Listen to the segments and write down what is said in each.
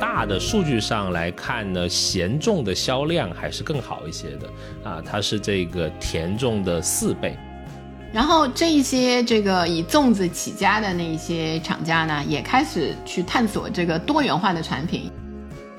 大的数据上来看呢，咸粽的销量还是更好一些的啊，它是这个甜粽的四倍。然后这一些这个以粽子起家的那一些厂家呢，也开始去探索这个多元化的产品。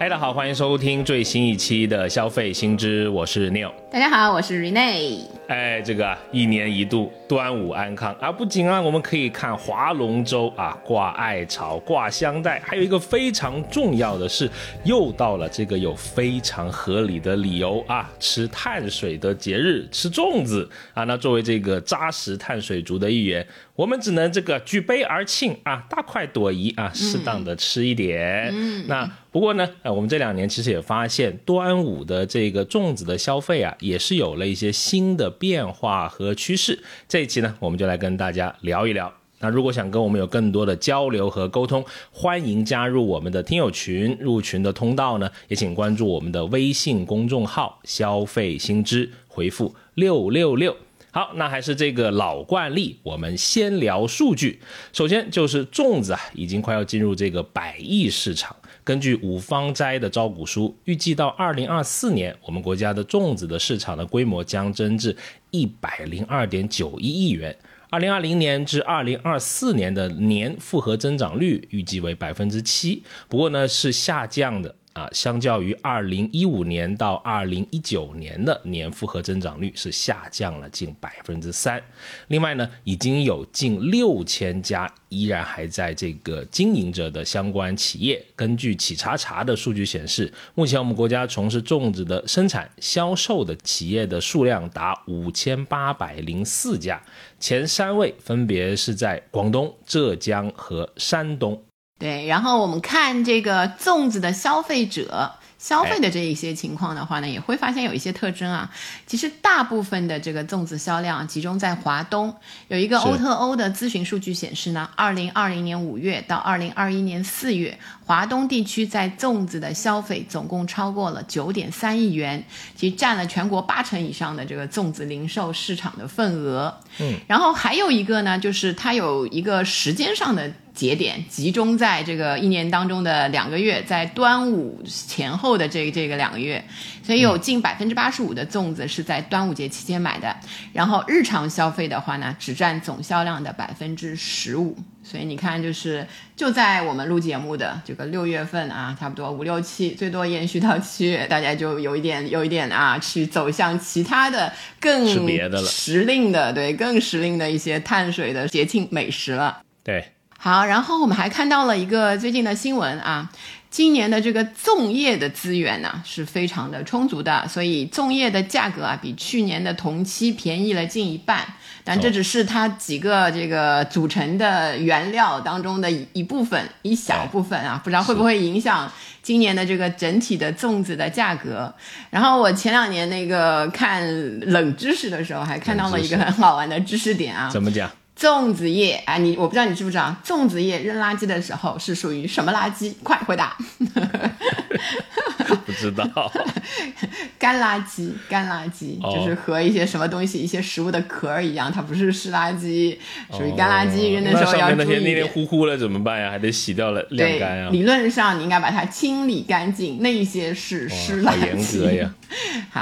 大家好，欢迎收听最新一期的消费新知，我是 Neil。大家好，我是 Rene。哎，这个一年一度端午安康啊，不仅啊，我们可以看划龙舟啊，挂艾草，挂香袋，还有一个非常重要的是，又到了这个有非常合理的理由啊，吃碳水的节日，吃粽子啊。那作为这个扎实碳水族的一员，我们只能这个举杯而庆啊，大快朵颐啊，适当的吃一点。嗯，那不过呢，呃，我们这两年其实也发现，端午的这个粽子的消费啊。也是有了一些新的变化和趋势。这一期呢，我们就来跟大家聊一聊。那如果想跟我们有更多的交流和沟通，欢迎加入我们的听友群。入群的通道呢，也请关注我们的微信公众号“消费新知”，回复六六六。好，那还是这个老惯例，我们先聊数据。首先就是粽子啊，已经快要进入这个百亿市场。根据五芳斋的招股书，预计到二零二四年，我们国家的粽子的市场的规模将增至一百零二点九一亿元。二零二零年至二零二四年的年复合增长率预计为百分之七，不过呢是下降的。啊，相较于二零一五年到二零一九年的年复合增长率是下降了近百分之三。另外呢，已经有近六千家依然还在这个经营着的相关企业。根据企查查的数据显示，目前我们国家从事粽子的生产销售的企业的数量达五千八百零四家，前三位分别是在广东、浙江和山东。对，然后我们看这个粽子的消费者。消费的这一些情况的话呢，也会发现有一些特征啊。其实大部分的这个粽子销量集中在华东。有一个欧特欧的咨询数据显示呢，二零二零年五月到二零二一年四月，华东地区在粽子的消费总共超过了九点三亿元，其实占了全国八成以上的这个粽子零售市场的份额。嗯，然后还有一个呢，就是它有一个时间上的节点，集中在这个一年当中的两个月，在端午前后。的这个这个两个月，所以有近百分之八十五的粽子是在端午节期间买的，然后日常消费的话呢，只占总销量的百分之十五。所以你看，就是就在我们录节目的这个六月份啊，差不多五六七，最多延续到七月，大家就有一点有一点啊，去走向其他的更时令的，对，更时令的一些碳水的节庆美食了。对，好，然后我们还看到了一个最近的新闻啊。今年的这个粽叶的资源呢是非常的充足的，所以粽叶的价格啊比去年的同期便宜了近一半。但这只是它几个这个组成的原料当中的一部分，一小部分啊，不知道会不会影响今年的这个整体的粽子的价格。然后我前两年那个看冷知识的时候，还看到了一个很好玩的知识点啊，怎么讲？粽子叶啊，你我不知道你知不知道，粽子叶扔垃圾的时候是属于什么垃圾？快回答！不知道。干垃圾，干垃圾就是和一些什么东西、一些食物的壳儿一样，它不是湿垃圾，属于干垃圾。扔的时候要注意。那些黏黏糊糊了怎么办呀？还得洗掉了晾干啊。理论上你应该把它清理干净，那些是湿垃圾。好严格呀！好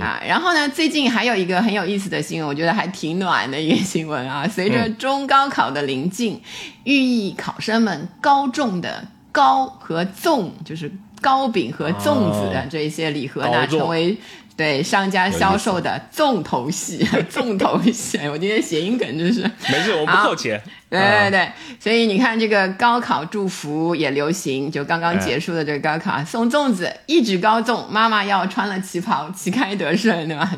啊，然后呢，最近还有一个很有意思的新闻，我觉得还挺暖的一个新闻啊。随着中高考的临近，寓意考生们高中的高和纵，就是糕饼和粽子的这一些礼盒呢，成为。对商家销售的重头戏，重头戏，我今天谐音梗真是没事，我不扣钱。对对对，所以你看这个高考祝福也流行，就刚刚结束的这个高考送粽子，一举高中，妈妈要穿了旗袍，旗开得胜，对吧？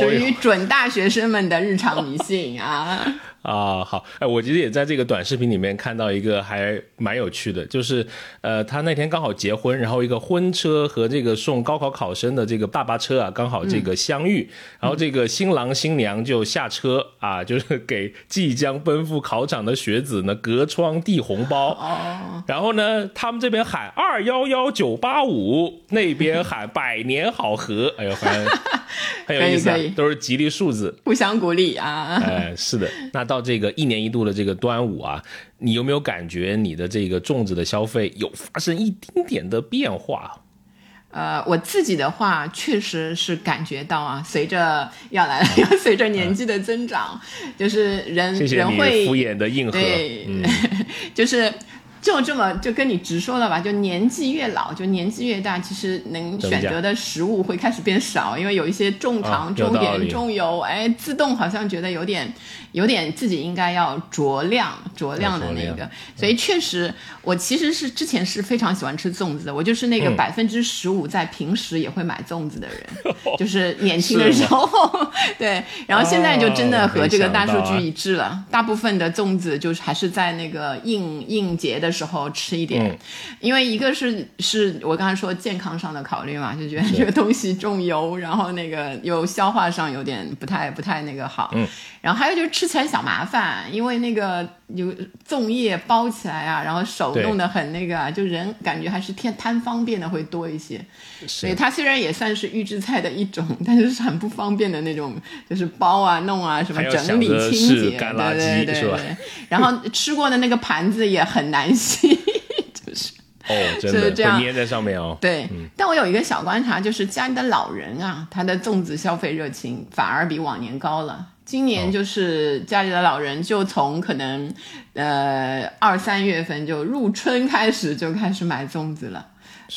就属于准大学生们的日常迷信啊。啊，好，哎，我其实也在这个短视频里面看到一个还蛮有趣的，就是，呃，他那天刚好结婚，然后一个婚车和这个送高考考生的这个大巴车啊，刚好这个相遇，然后这个新郎新娘就下车啊，就是给即将奔赴考场的学子呢隔窗递红包，哦，然后呢，他们这边喊二幺幺九八五，那边喊百年好合，哎呦，反正很有意思、都是吉利数字。互相鼓励啊。哎，是的。那到这个一年一度的这个端午啊，你有没有感觉你的这个粽子的消费有发生一丁点的变化？呃，我自己的话，确实是感觉到啊，随着要来了，要 随着年纪的增长，就是人人会敷衍的硬核。对，嗯，就是就这么就跟你直说了吧，就年纪越老，就年纪越大，其实能选择的食物会开始变少，因为有一些重糖、啊重盐、重油，哎，自动好像觉得有点有点自己应该要酌量酌量的那个。所以确实，我其实是之前是非常喜欢吃粽子的，我就是那个嗯。百分之十五在平时也会买粽子的人，就是年轻的时候，对，然后现在就真的哦和这个大数据一致了，大部分的粽子就是还是在那个应应节的时候吃一点，嗯。因为一个是是我刚才说健康上的考虑嘛，就觉得这个东西重油，然后那个又消化上有点不太不太那个好，嗯，然后还有就是吃起来小麻烦，因为那个有粽叶包起来啊，然后手弄得很那个啊，就人感觉还是偏贪方便的会多一些。所以它虽然也算是预制菜的一种，但是是很不方便的那种，就是包啊、弄啊、什么整理清洁，是干垃圾对对对对。然后吃过的那个盘子也很难洗，就是哦，真的是这样会粘在上面哦。对。但我有一个小观察，就是家里的老人啊，他的粽子消费热情反而比往年高了。今哦。年就是家里的老人，就从可能呃二三月份就入春开始就开始买粽子了。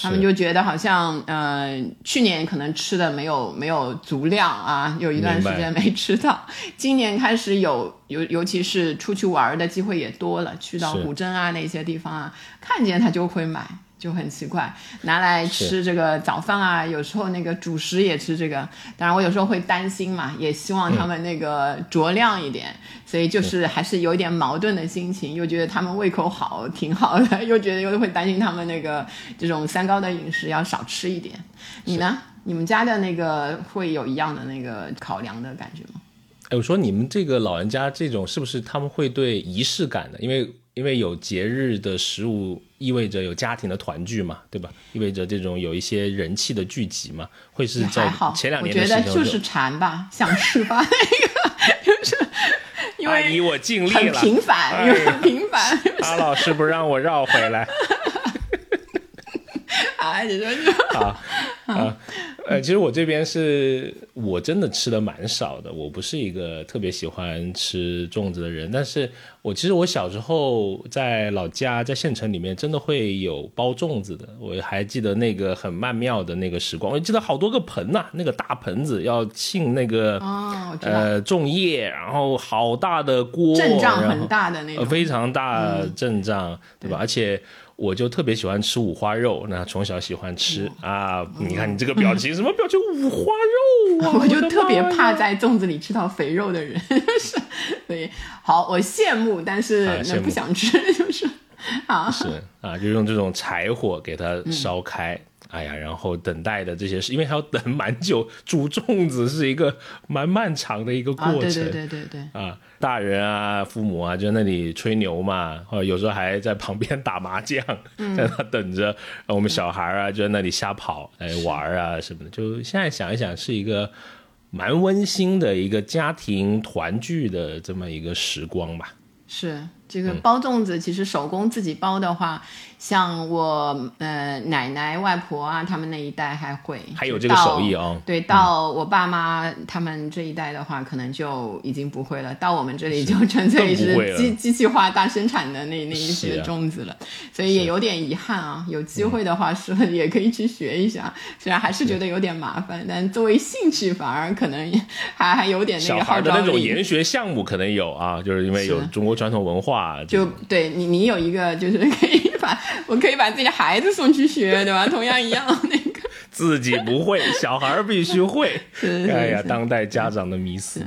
他们就觉得好像，呃，去年可能吃的没有没有足量啊，有一段时间没吃到。今年开始有尤尤其是出去玩的机会也多了，去到古镇啊那些地方啊，看见他就会买，就很奇怪，拿来吃这个早饭啊，有时候那个主食也吃这个。当然我有时候会担心嘛，也希望他们那个酌量一点，所以就是还是有一点矛盾的心情，又觉得他们胃口好，挺好的，又觉得又会担心他们那个这种三高的饮食要少吃一点。你呢？你们家的那个会有一样的那个考量的感觉吗？哎，我说你们这个老人家这种是不是他们会对仪式感的？因为因为有节日的食物，意味着有家庭的团聚嘛，对吧？意味着这种有一些人气的聚集嘛，会是在，前两我觉年的时候得就是馋吧，想吃吧，那个就是 因为我尽力很了。频繁，哎因为很频繁阿老师不让我绕回来啊，你 说就啊啊！呃，其实我这边是我真的吃的蛮少的，我不是一个特别喜欢吃粽子的人，但是我其实我小时候在老家在县城里面真的会有包粽子的，我还记得那个很曼妙的那个时光，我记得好多个盆呐、那个大盆子要浸那个、呃粽叶，然后好大的锅，阵仗很大的那呃，种，非常大阵仗，对吧？而且我就特别喜欢吃五花肉，那从小喜欢吃啊。你看你这个表情，什么表情？五花肉啊！我就特别怕在粽子里吃到肥肉的人，是，所以好，我羡慕，但是那不想吃，就是啊，是啊，就用这种柴火给它嗯烧开。哎呀，然后等待的这些事，因为还要等蛮久，煮粽子是一个蛮漫长的一个过啊，程。对对对对对，啊，大人啊，父母啊，就在那里吹牛嘛，或者有时候还在旁边打麻将，嗯 在那等着。呃我们小孩啊，就在那里瞎跑，哎玩啊什么的。就现在想一想，是一个蛮温馨的一个家庭团聚的这么一个时光吧。是这个嗯。包粽子，其实手工自己包的话，像我呃奶奶、外婆啊，他们那一代还会，还有这个手艺哦对，到我爸妈他们这一代的话，可能就已经不会了。到我们这里就纯粹是机机器化大生产的那那一些粽子了，所以也有点遗憾啊。有机会的话，是也可以去学一下，虽然还是觉得有点麻烦，但作为兴趣，反而可能还还有点那小个号召孩的那种。研学项目可能有啊，就是因为有中国传统文化，就对你，你有一个就是可以把我可以把自己的孩子送去学，对吧？同样一样那个，自己不会，小孩儿必须会。是是哎呀，当代家长的迷思。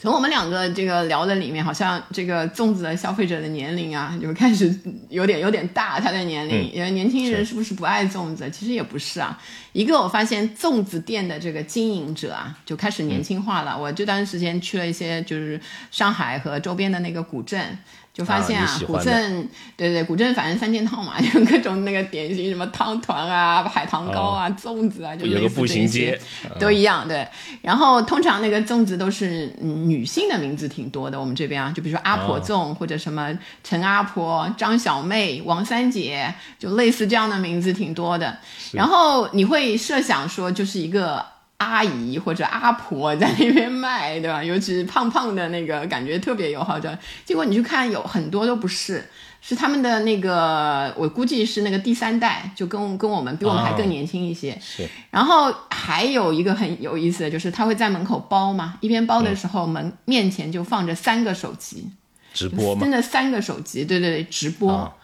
从我们两个这个聊的里面，好像这个粽子的消费者的年龄啊，就开始有点有点大，他的年龄，因为年轻人是不是不爱粽子？其实也不是啊。一个我发现粽子店的这个经营者啊，就开始年轻化了。我这段时间去了一些就是上海和周边的那个古镇。就发现啊，古镇，对对，古镇反正三件套嘛，就各种那个点心，什么汤团啊、海棠糕啊、粽子啊，就类似有个步行这些街，都一样，对。然后通常那个粽子都是、嗯、女性的名字挺多的，我们这边啊，就比如说阿婆粽、或者什么陈阿婆、张小妹、王三姐，就类似这样的名字挺多的。然后你会设想说，就是一个。阿姨或者阿婆在那边卖，对吧？尤其是胖胖的那个，感觉特别友好的。结果你去看，有很多都不是，是他们的那个，我估计是那个第三代，就跟跟我们比我们还更年轻一些。是然后还有一个很有意思的就是，他会在门口包嘛，一边包的时候，门面前就放着三个手机，直播嘛真，的三个手机，对对对，直播。啊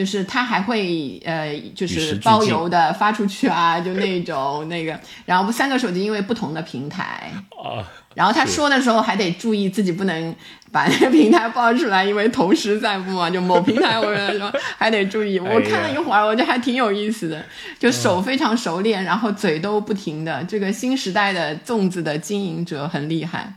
就是他还会呃，就是包邮的发出去啊，就那种那个，然后三个手机因为不同的平台，啊，然后他说的时候还得注意自己不能把那个平台报出来，因为同时在播嘛，就某平台我跟他说还得注意。我看了一会儿，我觉得还挺有意思的，就手非常熟练，然后嘴都不停的。这个新时代的粽子的经营者很厉害。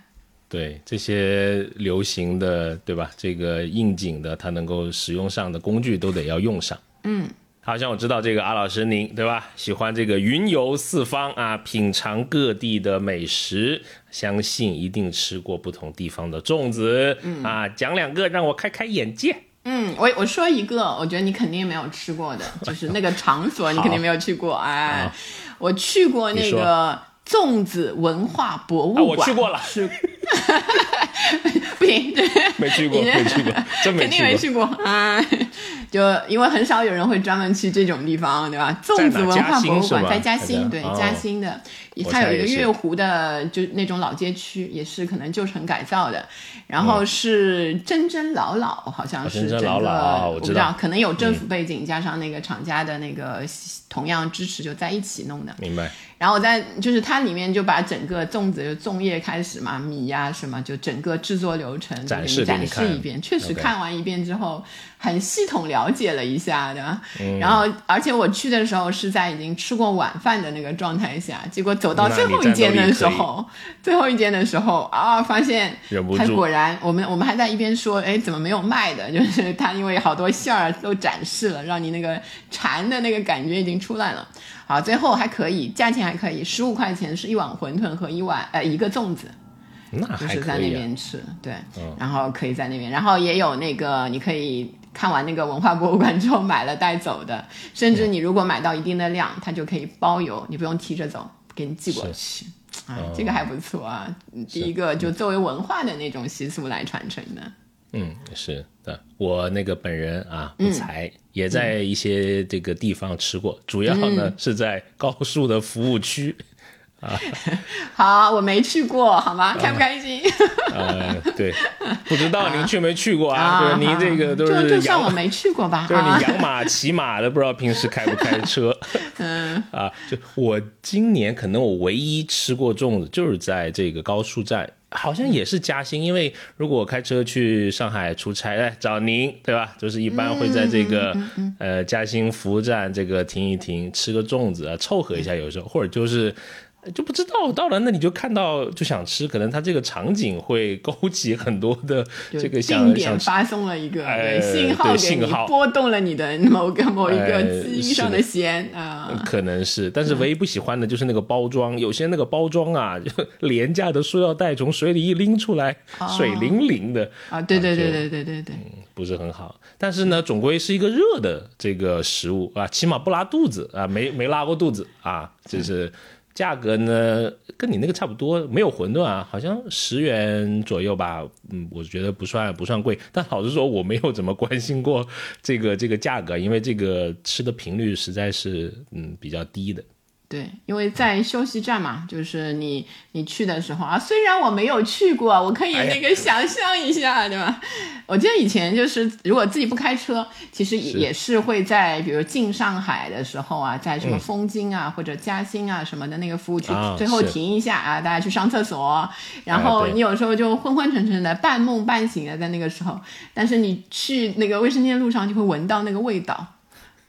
对这些流行的，对吧？这个应景的，它能够使用上的工具都得要用上。嗯，好像我知道这个阿老师您对吧？喜欢这个云游四方啊，品尝各地的美食，相信一定吃过不同地方的粽子、嗯啊。讲两个让我开开眼界。嗯，我我说一个，我觉得你肯定没有吃过的，就是那个场所你肯定没有去过。哎，我去过那个粽子文化博物啊，馆，我去过了，是。不行，对。没去过，你没去过，真没肯定去过。没去过。啊！就因为很少有人会专门去这种地方，对吧？粽子文化博物馆在嘉嘉兴对哦。嘉兴的，我它有一个月湖的，就那种老街区，也是可能旧城改造的。然嗯。后是真真老老，好像是整真真老个老我知道，可能有政府背景加上那个厂家的那个同样支持，就在一起弄的。明白，然后我在就是它里面就把整个粽子就粽叶开始嘛，米呀、什么，就整个制作流程展示展示一遍。确实看完一遍之后，很系统了解了一下的。嗯然后而且我去的时候是在已经吃过晚饭的那个状态下，结果走到最后一间的时候，最后一间的时候啊，发现它忍不住果然，我们我们还在一边说，哎，怎么没有卖的？就是它因为好多馅儿都展示了，让你那个馋的那个感觉已经出来了。好，最后还可以，价钱还可以，十五块钱是一碗馄饨和一碗呃一个粽子，那还就是在那。边吃，对，然后可以在那边，然后也有那个你可以看完那个文化博物馆之后买了带走的，甚至你如果买到一定的量，它就可以包邮，你不用提着走，给你寄过去。啊，这个还不错啊！第一个就作为文化的那种习俗来传承的，嗯，是的，我那个本人啊，不嗯才、也在一些这个地方吃过，主要呢、嗯是在高速的服务区。啊 好，我没去过，好吗？开不开心？呃，对，不知道您去没去过啊？对，您这个都就是就算我，没去过吧，就是啊你养马 骑马的，不知道平时开不开车。嗯啊，就我今年可能我唯一吃过粽子，就是在这个高速站，好像也是嘉兴。因为如果我开车去上海出差，来，找您，对吧？就是一般会在这个、呃嘉兴服务站这个停一停，吃个粽子啊，凑合一下，有时候或者就是。就不知道到了那里就看到就想吃，可能它这个场景会勾起很多的这个定点发送了一个哎信号给你，信号拨动了你的某个某一个哎记忆上的的弦啊。可能是，但是唯一不喜欢的就是那个包装，有些那个包装啊，就廉价的塑料袋从水里一拎出来，水灵灵的，啊，对对对就对对对对，不是很好。但是呢，总归是一个热的这个食物啊，起码不拉肚子啊，没没拉过肚子啊，就是。价格呢，跟你那个差不多，没有馄饨啊，好像十元左右吧。嗯，我觉得不算不算贵，但老实说，我没有怎么关心过这个这个价格，因为这个吃的频率实在是嗯比较低的。对，因为在休息站嘛，就是你你去的时候啊，虽然我没有去过，我可以那个想象一下，对吧？我记得以前就是如果自己不开车，其实也是也是会在比如进上海的时候啊，在什么嗯枫泾啊、或者嘉兴啊什么的那个服务区，啊最后停一下啊，大家去上厕所，然后你有时候就昏昏沉沉的、半梦半醒的在那个时候，但是你去那个卫生间路上就会闻到那个味道。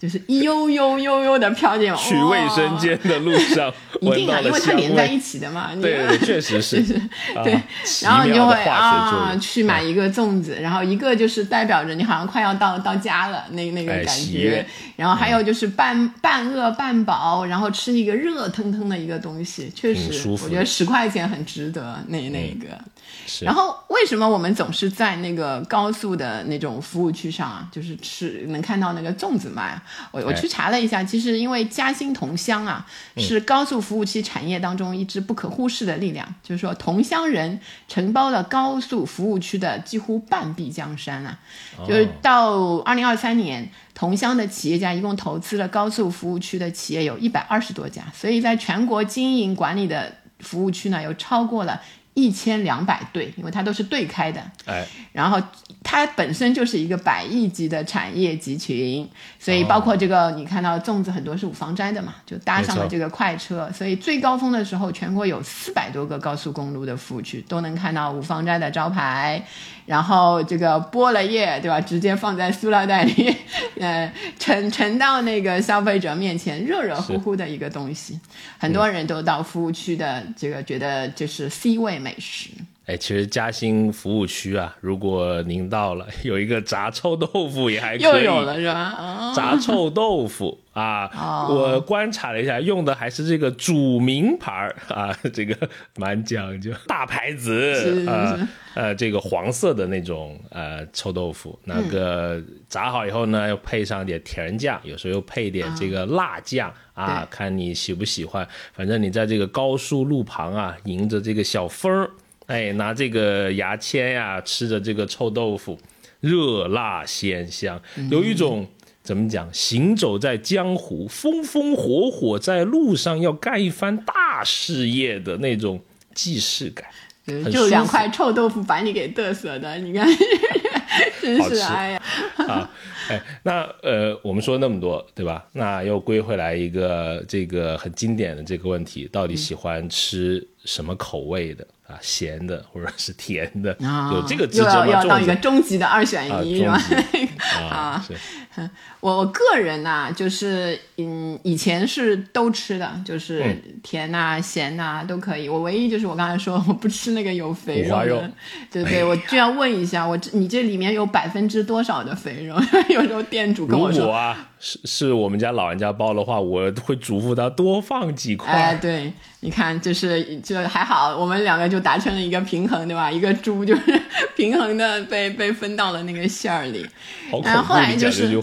就是悠悠悠悠的飘进去卫生间的路上，一定啊，因为它连在一起的嘛。对对，确实是。对，然后你就会啊，去买一个粽子，然后一个就是代表着你好像快要到到家了，那那个感觉。然后还有就是半半饿半饱，然后吃一个热腾腾的一个东西，确实，我觉得十块钱很值得。那那个。然后为什么我们总是在那个高速的那种服务区上啊，就是吃能看到那个粽子卖？我我去查了一下，其实因为嘉兴同乡啊，是高速服务区产业当中一支不可忽视的力量。就是说，同乡人承包了高速服务区的几乎半壁江山啊。就是到二零二三年，同乡的企业家一共投资了高速服务区的企业有一百二十多家，所以在全国经营管理的服务区呢，有超过了。一千两百对，因为它都是对开的，哎，然后它本身就是一个百亿级的产业集群，所以包括这个你看到粽子很多是五芳斋的嘛，就搭上了这个快车，所以最高峰的时候，全国有四百多个高速公路的服务区都能看到五芳斋的招牌。然后这个剥了叶，对吧？直接放在塑料袋里，呃，盛盛到那个消费者面前，热热乎乎的一个东西，很多人都到服务区的这个觉得就是 C 位美食。哎，其实嘉兴服务区啊，如果您到了，有一个炸臭豆腐也还可以。又有了是吧？炸臭豆腐啊，我观察了一下，用的还是这个主名牌儿啊，这个 蛮讲究，大牌子啊，呃，这个黄色的那种呃臭豆腐，那个炸好以后呢，又配上点甜酱，有时候又配点这个辣酱啊，看你喜不喜欢。反正你在这个高速路旁啊，迎着这个小风儿。哎，拿这个牙签呀，吃着这个臭豆腐，热辣鲜香，有一种怎么讲？行走在江湖，风风火火在路上，要干一番大事业的那种既视感。就两块臭豆腐把你给嘚瑟的，你看，真是哎呀！啊，哎，那呃，我们说那么多，对吧？那又归回来一个这个很经典的这个问题：到底喜欢吃什么口味的？啊，咸的或者是甜的，有这个又要要到一个终极的二选一是吧？啊，是。我我个人呐，就是嗯，以前是都吃的，就是甜呐、咸呐都可以。我唯一就是我刚才说我不吃那个有肥肉的，对对，我就要问一下，我你这里面有百分之多少的肥肉？有时候店主跟我说啊，是是我们家老人家包的话，我会嘱咐他多放几块。哎，对，你看，就是就还好，我们两个就达成了一个平衡，对吧？一个猪就是 平衡的被被分到了那个馅儿里。然后后来就是。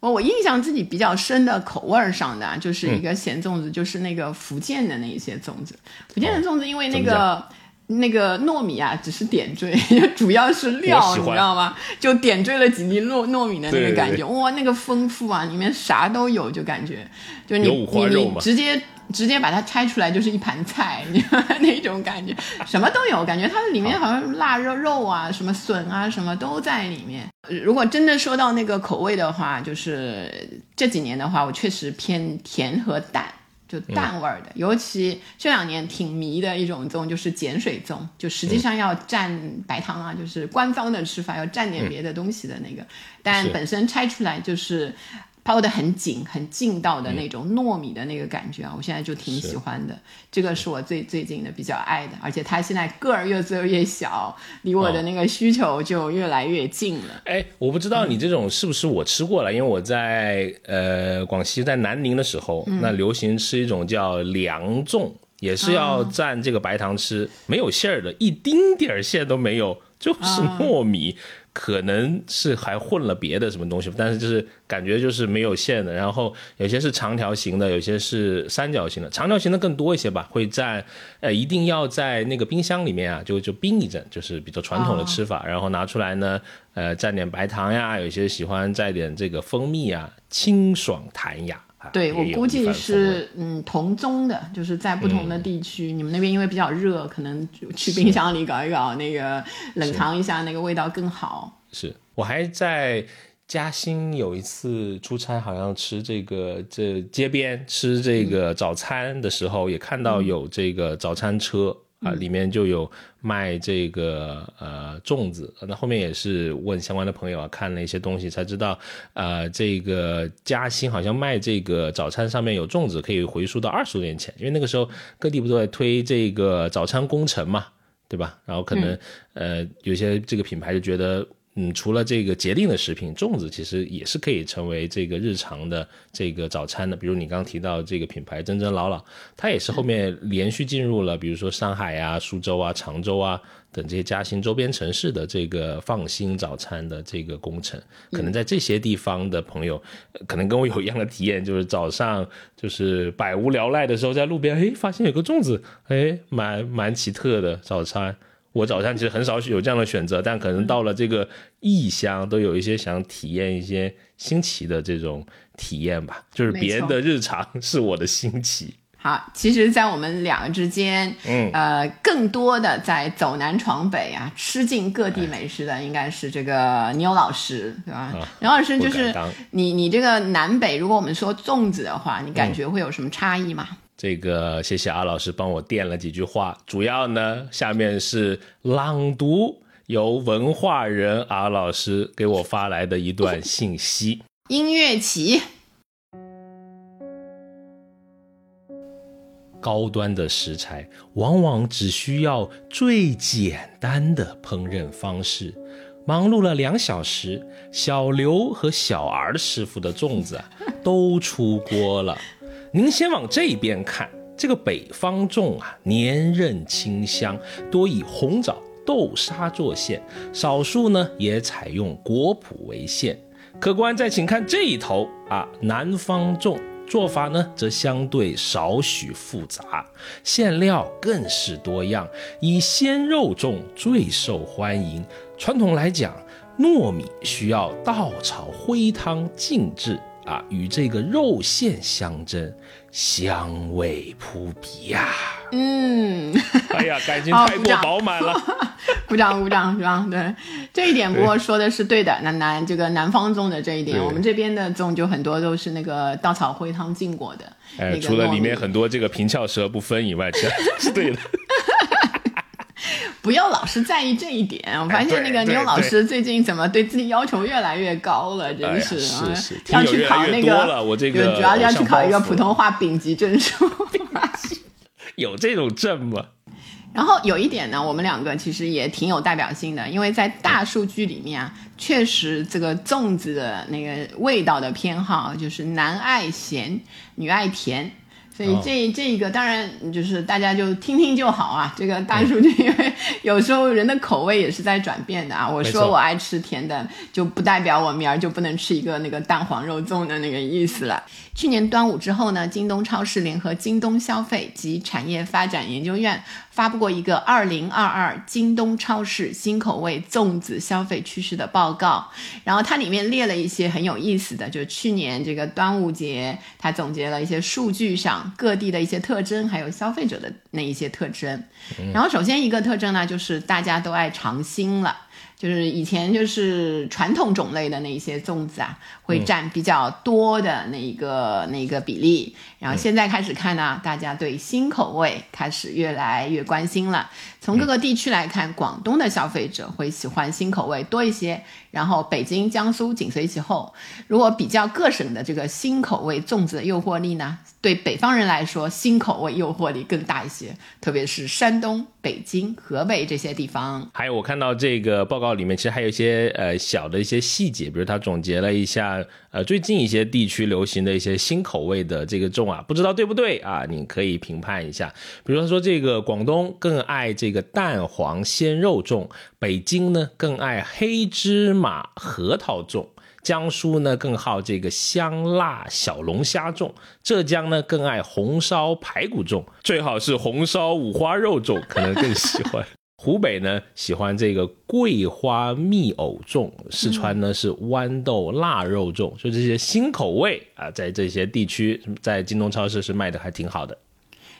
我我印象自己比较深的口味上的，就是一个咸粽子，就是那个福建的那一些粽子。福建的粽子，因为那个那个糯米啊，只是点缀，主要是料，你知道吗？就点缀了几粒糯糯米的那个感觉，哇，那个丰富啊，里面啥都有，就感觉，就你你你直接。直接把它拆出来就是一盘菜，你那种感觉，什么都有，感觉它里面好像腊肉肉啊，什么笋啊，什么都在里面。如果真的说到那个口味的话，就是这几年的话，我确实偏甜和淡，就淡味儿的。尤其这两年挺迷的一种粽，就是碱水粽，就实际上要蘸白糖啊，就是官方的吃法要蘸点别的东西的那个，但本身拆出来就是。包的很紧、很劲道的那种糯米的那个感觉啊，我现在就挺喜欢的。这个是我最最近的比较爱的，而且它现在个儿越做越小，离我的那个需求就越来越近了。哎，我不知道你这种是不是我吃过了，因为我在呃广西在南宁的时候，那流行吃一种叫凉粽，也是要蘸这个白糖吃，没有馅儿的，一丁点儿馅都没有，就是糯米。可能是还混了别的什么东西，但是就是感觉就是没有馅的。然后有些是长条形的，有些是三角形的。长条形的更多一些吧，会在呃一定要在那个冰箱里面啊，就就冰一阵，就是比较传统的吃法。然后拿出来呢，呃蘸点白糖呀，有些喜欢蘸点这个蜂蜜啊，清爽弹雅。对我估计是嗯同宗的，就是在不同的地区，你们那边因为比较热，可能去冰箱里搞一搞，那个冷藏一下，那个味道更好。是我还在嘉兴有一次出差，好像吃这个这街边吃这个早餐的时候，也看到有这个早餐车啊，里面就有卖这个呃粽子。那后面也是问相关的朋友啊，看了一些东西才知道，呃，这个嘉兴好像卖这个早餐上面有粽子，可以回溯到二十多年前，因为那个时候各地不都在推这个早餐工程嘛，对吧？然后可能呃有些这个品牌就觉得。嗯，除了这个节令的食品，粽子其实也是可以成为这个日常的这个早餐的。比如你刚刚提到这个品牌真真老老，它也是后面连续进入了，比如说上海啊、苏州啊、常州啊等这些嘉兴周边城市的这个放心早餐的这个工程。可能在这些地方的朋友，可能跟我有一样的体验，就是早上就是百无聊赖的时候，在路边哎发现有个粽子，哎蛮蛮奇特的早餐。我早餐其实很少有这样的选择，但可能到了这个异乡，都有一些想体验一些新奇的这种体验吧。就是别人的日常是我的新奇。好，其实，在我们两个之间，嗯，呃，更多的在走南闯北啊，吃尽各地美食的，应该是这个牛老师，对吧？牛老师就是你，你这个南北，如果我们说粽子的话，你感觉会有什么差异吗？这个谢谢阿老师帮我垫了几句话，主要呢下面是朗读由文化人阿老师给我发来的一段信息。音乐起，高端的食材往往只需要最简单的烹饪方式，忙碌了两小时，小刘和小儿师傅的粽子都出锅了。您先往这边看，这个北方粽啊，黏韧清香，多以红枣、豆沙做馅，少数呢也采用果脯为馅。客官再请看这一头啊，南方粽做法呢则相对少许复杂，馅料更是多样，以鲜肉粽最受欢迎。传统来讲，糯米需要稻草灰汤浸制。啊，与这个肉馅相争，香味扑鼻呀！嗯，哎呀，感情 太过饱满了，鼓掌鼓掌是吧？对，这一点不过说的是对的。那南这个南方粽的这一点，我们这边的粽就很多都是那个稻草灰汤浸过的。哎，除了里面很多这个平翘舌不分以外，这是对的。不要老是在意这一点。我发现那个牛老师最近怎么对自己要求越来越高了，真是啊！是是，要去考那个，我这个主要要去考一个普通话丙级证书。有这种证吗？然后有一点呢，我们两个其实也挺有代表性的，因为在大数据里面啊，确实这个粽子的那个味道的偏好就是男爱咸，女爱甜。所以这这个当然就是大家就听听就好啊。这个大数据，因 为有时候人的口味也是在转变的啊。我说我爱吃甜的，就不代表我明儿就不能吃一个那个蛋黄肉粽的那个意思了。去年端午之后呢，京东超市联合京东消费及产业发展研究院。发布过一个二零二二京东超市新口味粽子消费趋势的报告，然后它里面列了一些很有意思的，就是去年这个端午节，它总结了一些数据上各地的一些特征，还有消费者的那一些特征。然后首先一个特征呢，就是大家都爱尝新了。就是以前就是传统种类的那些粽子啊，会占比较多的那一个那个比例。然后现在开始看呢，大家对新口味开始越来越关心了。从各个地区来看，广东的消费者会喜欢新口味多一些，然后北京、江苏紧随其后。如果比较各省的这个新口味粽子的诱惑力呢，对北方人来说，新口味诱惑力更大一些，特别是山东、北京、河北这些地方。还有我看到这个报告里面，其实还有一些呃小的一些细节，比如他总结了一下呃最近一些地区流行的一些新口味的这个粽啊，不知道对不对啊？你可以评判一下。比如说这个广东更爱这。这个蛋黄鲜肉粽，北京呢更爱黑芝麻核桃粽，江苏呢更好这个香辣小龙虾粽，浙江呢更爱红烧排骨粽，最好是红烧五花肉粽，可能更喜欢。湖北呢喜欢这个桂花蜜藕粽，四川呢是豌豆腊肉粽，就这些新口味啊，在这些地区，在京东超市是卖的还挺好的。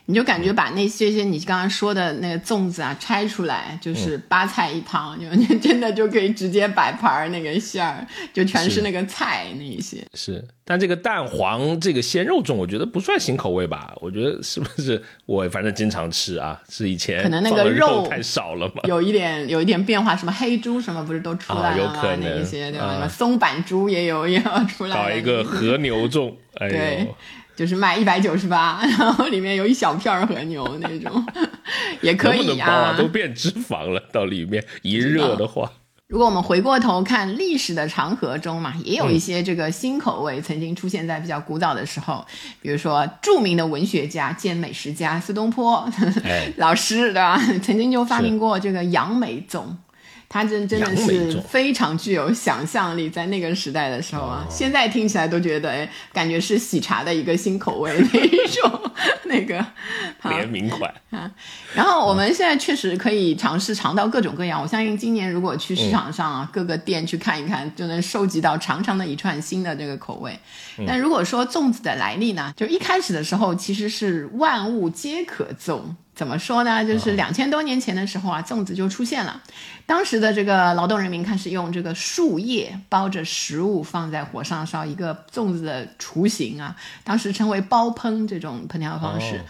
你就感觉把那些些你刚刚说的那个粽子啊拆出来，就是八菜一汤，就 你真的就可以直接摆盘儿，那个馅儿就全是那个菜那一些。是，但这个蛋黄这个鲜肉粽，我觉得不算新口味吧？我觉得是不是我反正经常吃啊？是以前可能那个肉太少了嘛？有一点有一点变化，什么黑猪什么不是都出来啊有了吗？可能那一些对吧？啊松板猪也有也要出来了。搞一个和牛粽，哎对呦，就是卖一百九十八，然后里面有一小片儿和牛那种，也可以能能啊？都变脂肪了，到里面一热的话，如果我们回过头看历史的长河中嘛，也有一些这个新口味曾经出现在比较古早的时候，比如说著名的文学家兼美食家苏东坡、哎老师，对吧？曾经就发明过这个杨梅粽。它真真的是非常具有想象力，在那个时代的时候啊，哦现在听起来都觉得，哎，感觉是喜茶的一个新口味那一种，那个，好联名款啊，然后我们现在确实可以尝试尝到各种各样。我相信今年如果去市场上啊，各个店去看一看，就能收集到长长的一串新的这个口味。但如果说粽子的来历呢，就一开始的时候其实是万物皆可粽。怎么说呢？就是两千多年前的时候啊，粽子就出现了。当时的这个劳动人民开始用这个树叶包着食物放在火上烧，一个粽子的雏形啊，当时称为包烹这种烹调方式。哦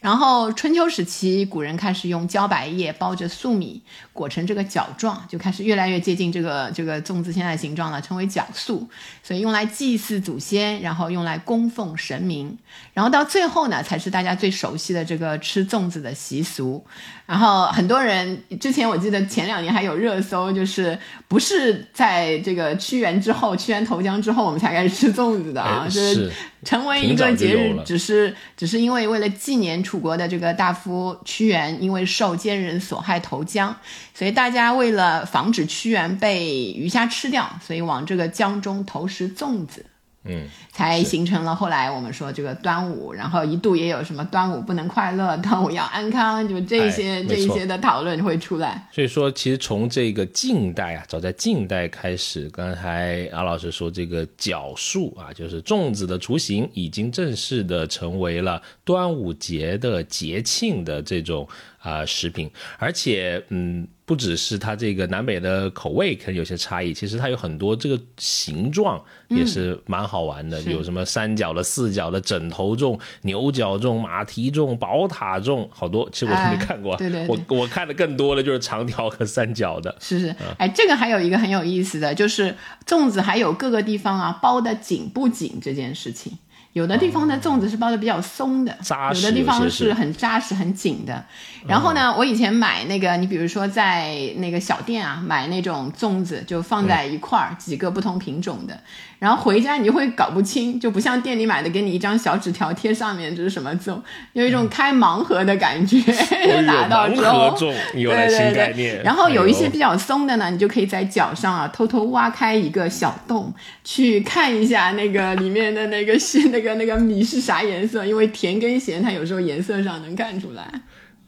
然后春秋时期，古人开始用茭白叶包着粟米，裹成这个角状，就开始越来越接近这个这个粽子现在的形状了，称为角粟。所以用来祭祀祖先，然后用来供奉神明，然后到最后呢，才是大家最熟悉的这个吃粽子的习俗。然后很多人之前我记得前两年还有热搜，就是不是在这个屈原之后，屈原投江之后，我们才开始吃粽子的啊，哎就是成为一个节日只是只是因为为了纪念楚国的这个大夫屈原，因为受奸人所害投江，所以大家为了防止屈原被鱼虾吃掉，所以往这个江中投食粽子。嗯，才形成了后来我们说这个端午，然后一度也有什么端午不能快乐，端午要安康，就这些、哎这一些的讨论会出来。所以说，其实从这个近代啊，早在近代开始，刚才阿老师说这个角树啊，就是粽子的雏形，已经正式的成为了端午节的节庆的这种啊、食品，而且嗯。不只是它这个南北的口味可能有些差异，其实它有很多这个形状也是蛮好玩的，是有什么三角的、四角的、枕头粽、牛角粽、马蹄粽、宝塔粽，好多。其实我都没哎看过，对对对我我看的更多的就是长条和三角的。是是，哎，这个还有一个很有意思的，就是粽子还有各个地方啊包的紧不紧这件事情。有的地方的粽子是包的比较松的，扎实有的地方是是很扎实、很紧的。然后呢，我以前买那个，你比如说在那个小店啊，买那种粽子，就放在一块儿，几个不同品种的。然后回家你就会搞不清，就不像店里买的，给你一张小纸条贴上面这是什么粽，有一种开盲盒的感觉。哦拿到之后盒，粽有了新对对对。然后有一些比较松的呢，你就可以在脚上啊偷偷挖开一个小洞，去看一下那个里面的那个是那个那个米是啥颜色，因为甜跟咸它有时候颜色上能看出来。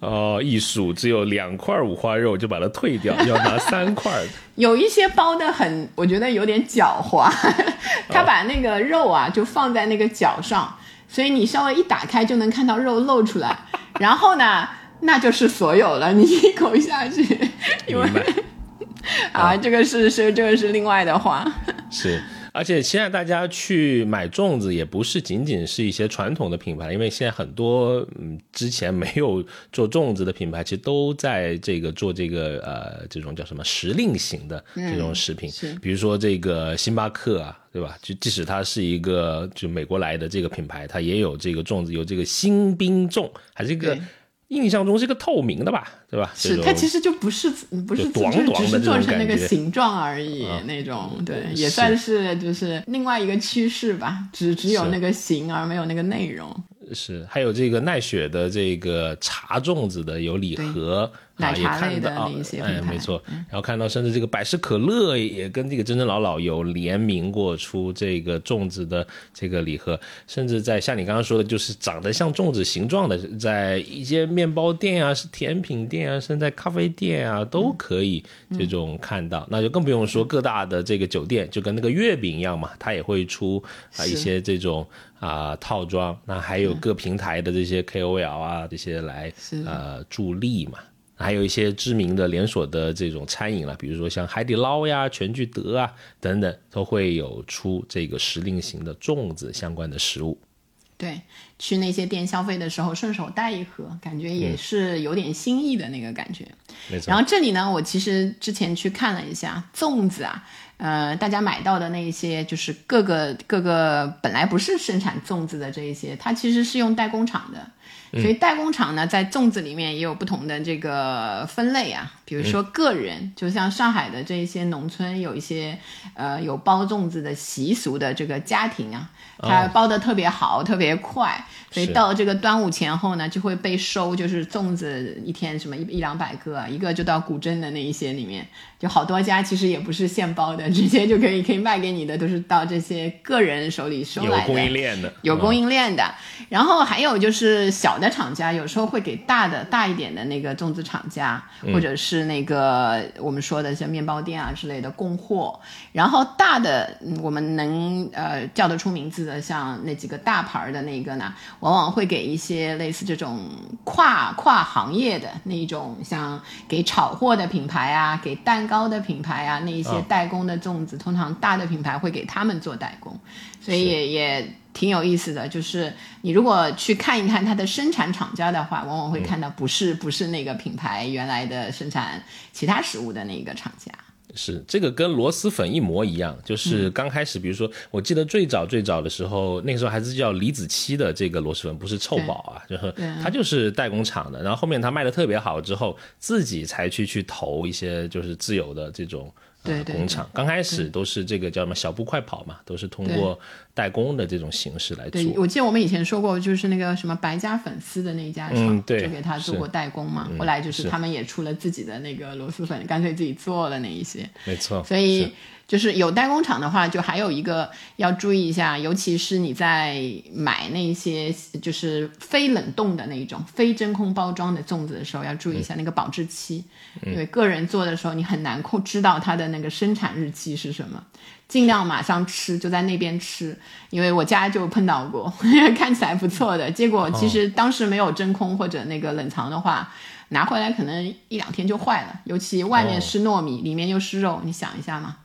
哦，一数只有两块五花肉就把它退掉，要拿三块。有一些包的很，我觉得有点狡猾，他把那个肉啊就放在那个角上，所以你稍微一打开就能看到肉露出来，然后呢，那就是所有了，你一口下去，因为啊，这个是是这个是另外的话。是，而且现在大家去买粽子也不是仅仅是一些传统的品牌，因为现在很多嗯之前没有做粽子的品牌，其实都在这个做这个呃这种叫什么时令型的这种食品，是比如说这个星巴克啊。对吧？就即使它是一个就美国来的这个品牌，它也有这个粽子，有这个新冰粽，还是一个对印象中是个透明的吧？对吧？是，它其实就不是不是就就是只是短短的这种做成那个形状而已，啊那种对，是也算是就是另外一个趋势吧，只只有那个形而没有那个内容。是，还有这个奈雪的这个茶粽子的有礼盒，奶茶类的那一些哎，没错。然后看到甚至这个百事可乐也跟这个真真老老有联名过出这个粽子的这个礼盒，甚至在像你刚刚说的，就是长得像粽子形状的，在一些面包店啊、是甜品店啊，甚至在咖啡店啊都可以这种看到。那就更不用说各大的这个酒店，就跟那个月饼一样嘛，它也会出啊一些这种啊套装。那还有各平台的这些 KOL 啊这些来呃助力嘛。还有一些知名的连锁的这种餐饮了，比如说像海底捞呀、全聚德啊等等，都会有出这个时令型的粽子相关的食物。对，去那些店消费的时候顺手带一盒，感觉也是有点心意的那个感觉。然后这里呢，我其实之前去看了一下粽子啊，呃，大家买到的那些就是各个各个本来不是生产粽子的这一些，它其实是用代工厂的。所以代工厂呢，在粽子里面也有不同的这个分类啊，比如说个人，就像上海的这一些农村，有一些呃有包粽子的习俗的这个家庭啊，他包的特别好，特别快，所以到这个端午前后呢，就会被收，就是粽子一天什么一一两百个，一个就到古镇的那一些里面，就好多家其实也不是现包的，直接就可以可以卖给你的，都是到这些个人手里收来的，有供应链的，有供应链的，然后还有就是小。的厂家有时候会给大的大一点的那个粽子厂家，或者是那个我们说的像面包店啊之类的供货，然后大的我们能呃叫得出名字的，像那几个大牌的那个呢，往往会给一些类似这种跨跨行业的那种，像给炒货的品牌啊，给蛋糕的品牌啊，那一些代工的粽子，通常大的品牌会给他们做代工，所以也也。挺有意思的，就是你如果去看一看它的生产厂家的话，往往会看到不是不是那个品牌原来的生产其他食物的那个厂家。是这个跟螺蛳粉一模一样，就是刚开始，比如说我记得最早最早的时候，那个时候还是叫李子柒的这个螺蛳粉，不是臭宝啊，就是它就是代工厂的。然后后面它卖的特别好之后，自己才去去投一些就是自有的这种。对工厂刚开始都是这个叫什么小步快跑嘛，都是通过代工的这种形式来做。对，我记得我们以前说过，就是那个什么白家粉丝的那家厂，就给他做过代工嘛。后来就是他们也出了自己的那个螺蛳粉，干脆自己做了那一些。没错，所以。就是有代工厂的话，就还有一个要注意一下，尤其是你在买那些就是非冷冻的那种、非真空包装的粽子的时候，要注意一下那个保质期，因为个人做的时候你很难控知道它的那个生产日期是什么，尽量马上吃，就在那边吃。因为我家就碰到过，看起来不错的，结果其实当时没有真空或者那个冷藏的话，拿回来可能一两天就坏了，尤其外面是糯米，里面又是肉，你想一下嘛。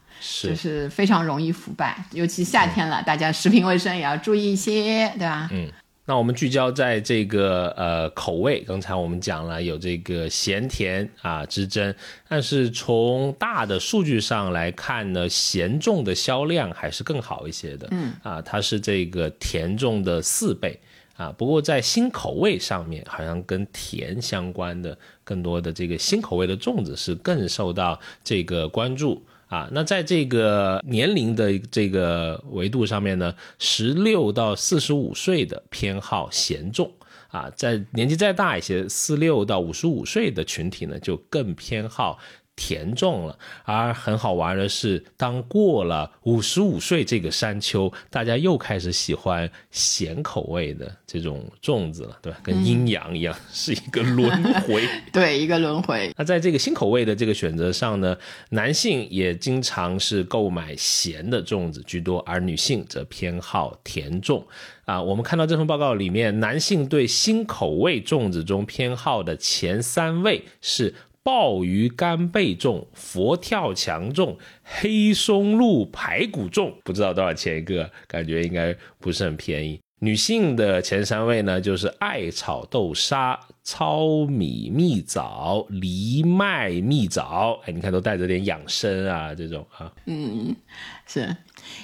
就是非常容易腐败，尤其夏天了，大家食品卫生也要注意一些，对吧？嗯，那我们聚焦在这个呃口味，刚才我们讲了有这个咸甜啊之争，但是从大的数据上来看呢，咸粽的销量还是更好一些的，嗯。啊，它是这个甜粽的四倍。啊，不过在新口味上面，好像跟甜相关的更多的这个新口味的粽子是更受到这个关注。啊，那在这个年龄的这个维度上面呢，十六到四十五岁的偏好咸重啊，在年纪再大一些，四六到五十五岁的群体呢，就更偏好。甜重了，而很好玩的是，当过了五十五岁这个山丘，大家又开始喜欢咸口味的这种粽子了，对吧？跟阴阳一样，是一个轮回。对，一个轮回。那在这个新口味的这个选择上呢，男性也经常是购买咸的粽子居多，而女性则偏好甜粽。啊，我们看到这份报告里面，男性对新口味粽子中偏好的前三位是。鲍鱼干贝粽、佛跳墙粽、黑松露排骨粽，不知道多少钱一个，感觉应该不是很便宜。女性的前三位呢，就是艾草豆沙、糙米蜜枣、藜麦蜜枣。哎，你看都带着点养生啊，这种啊，嗯，是。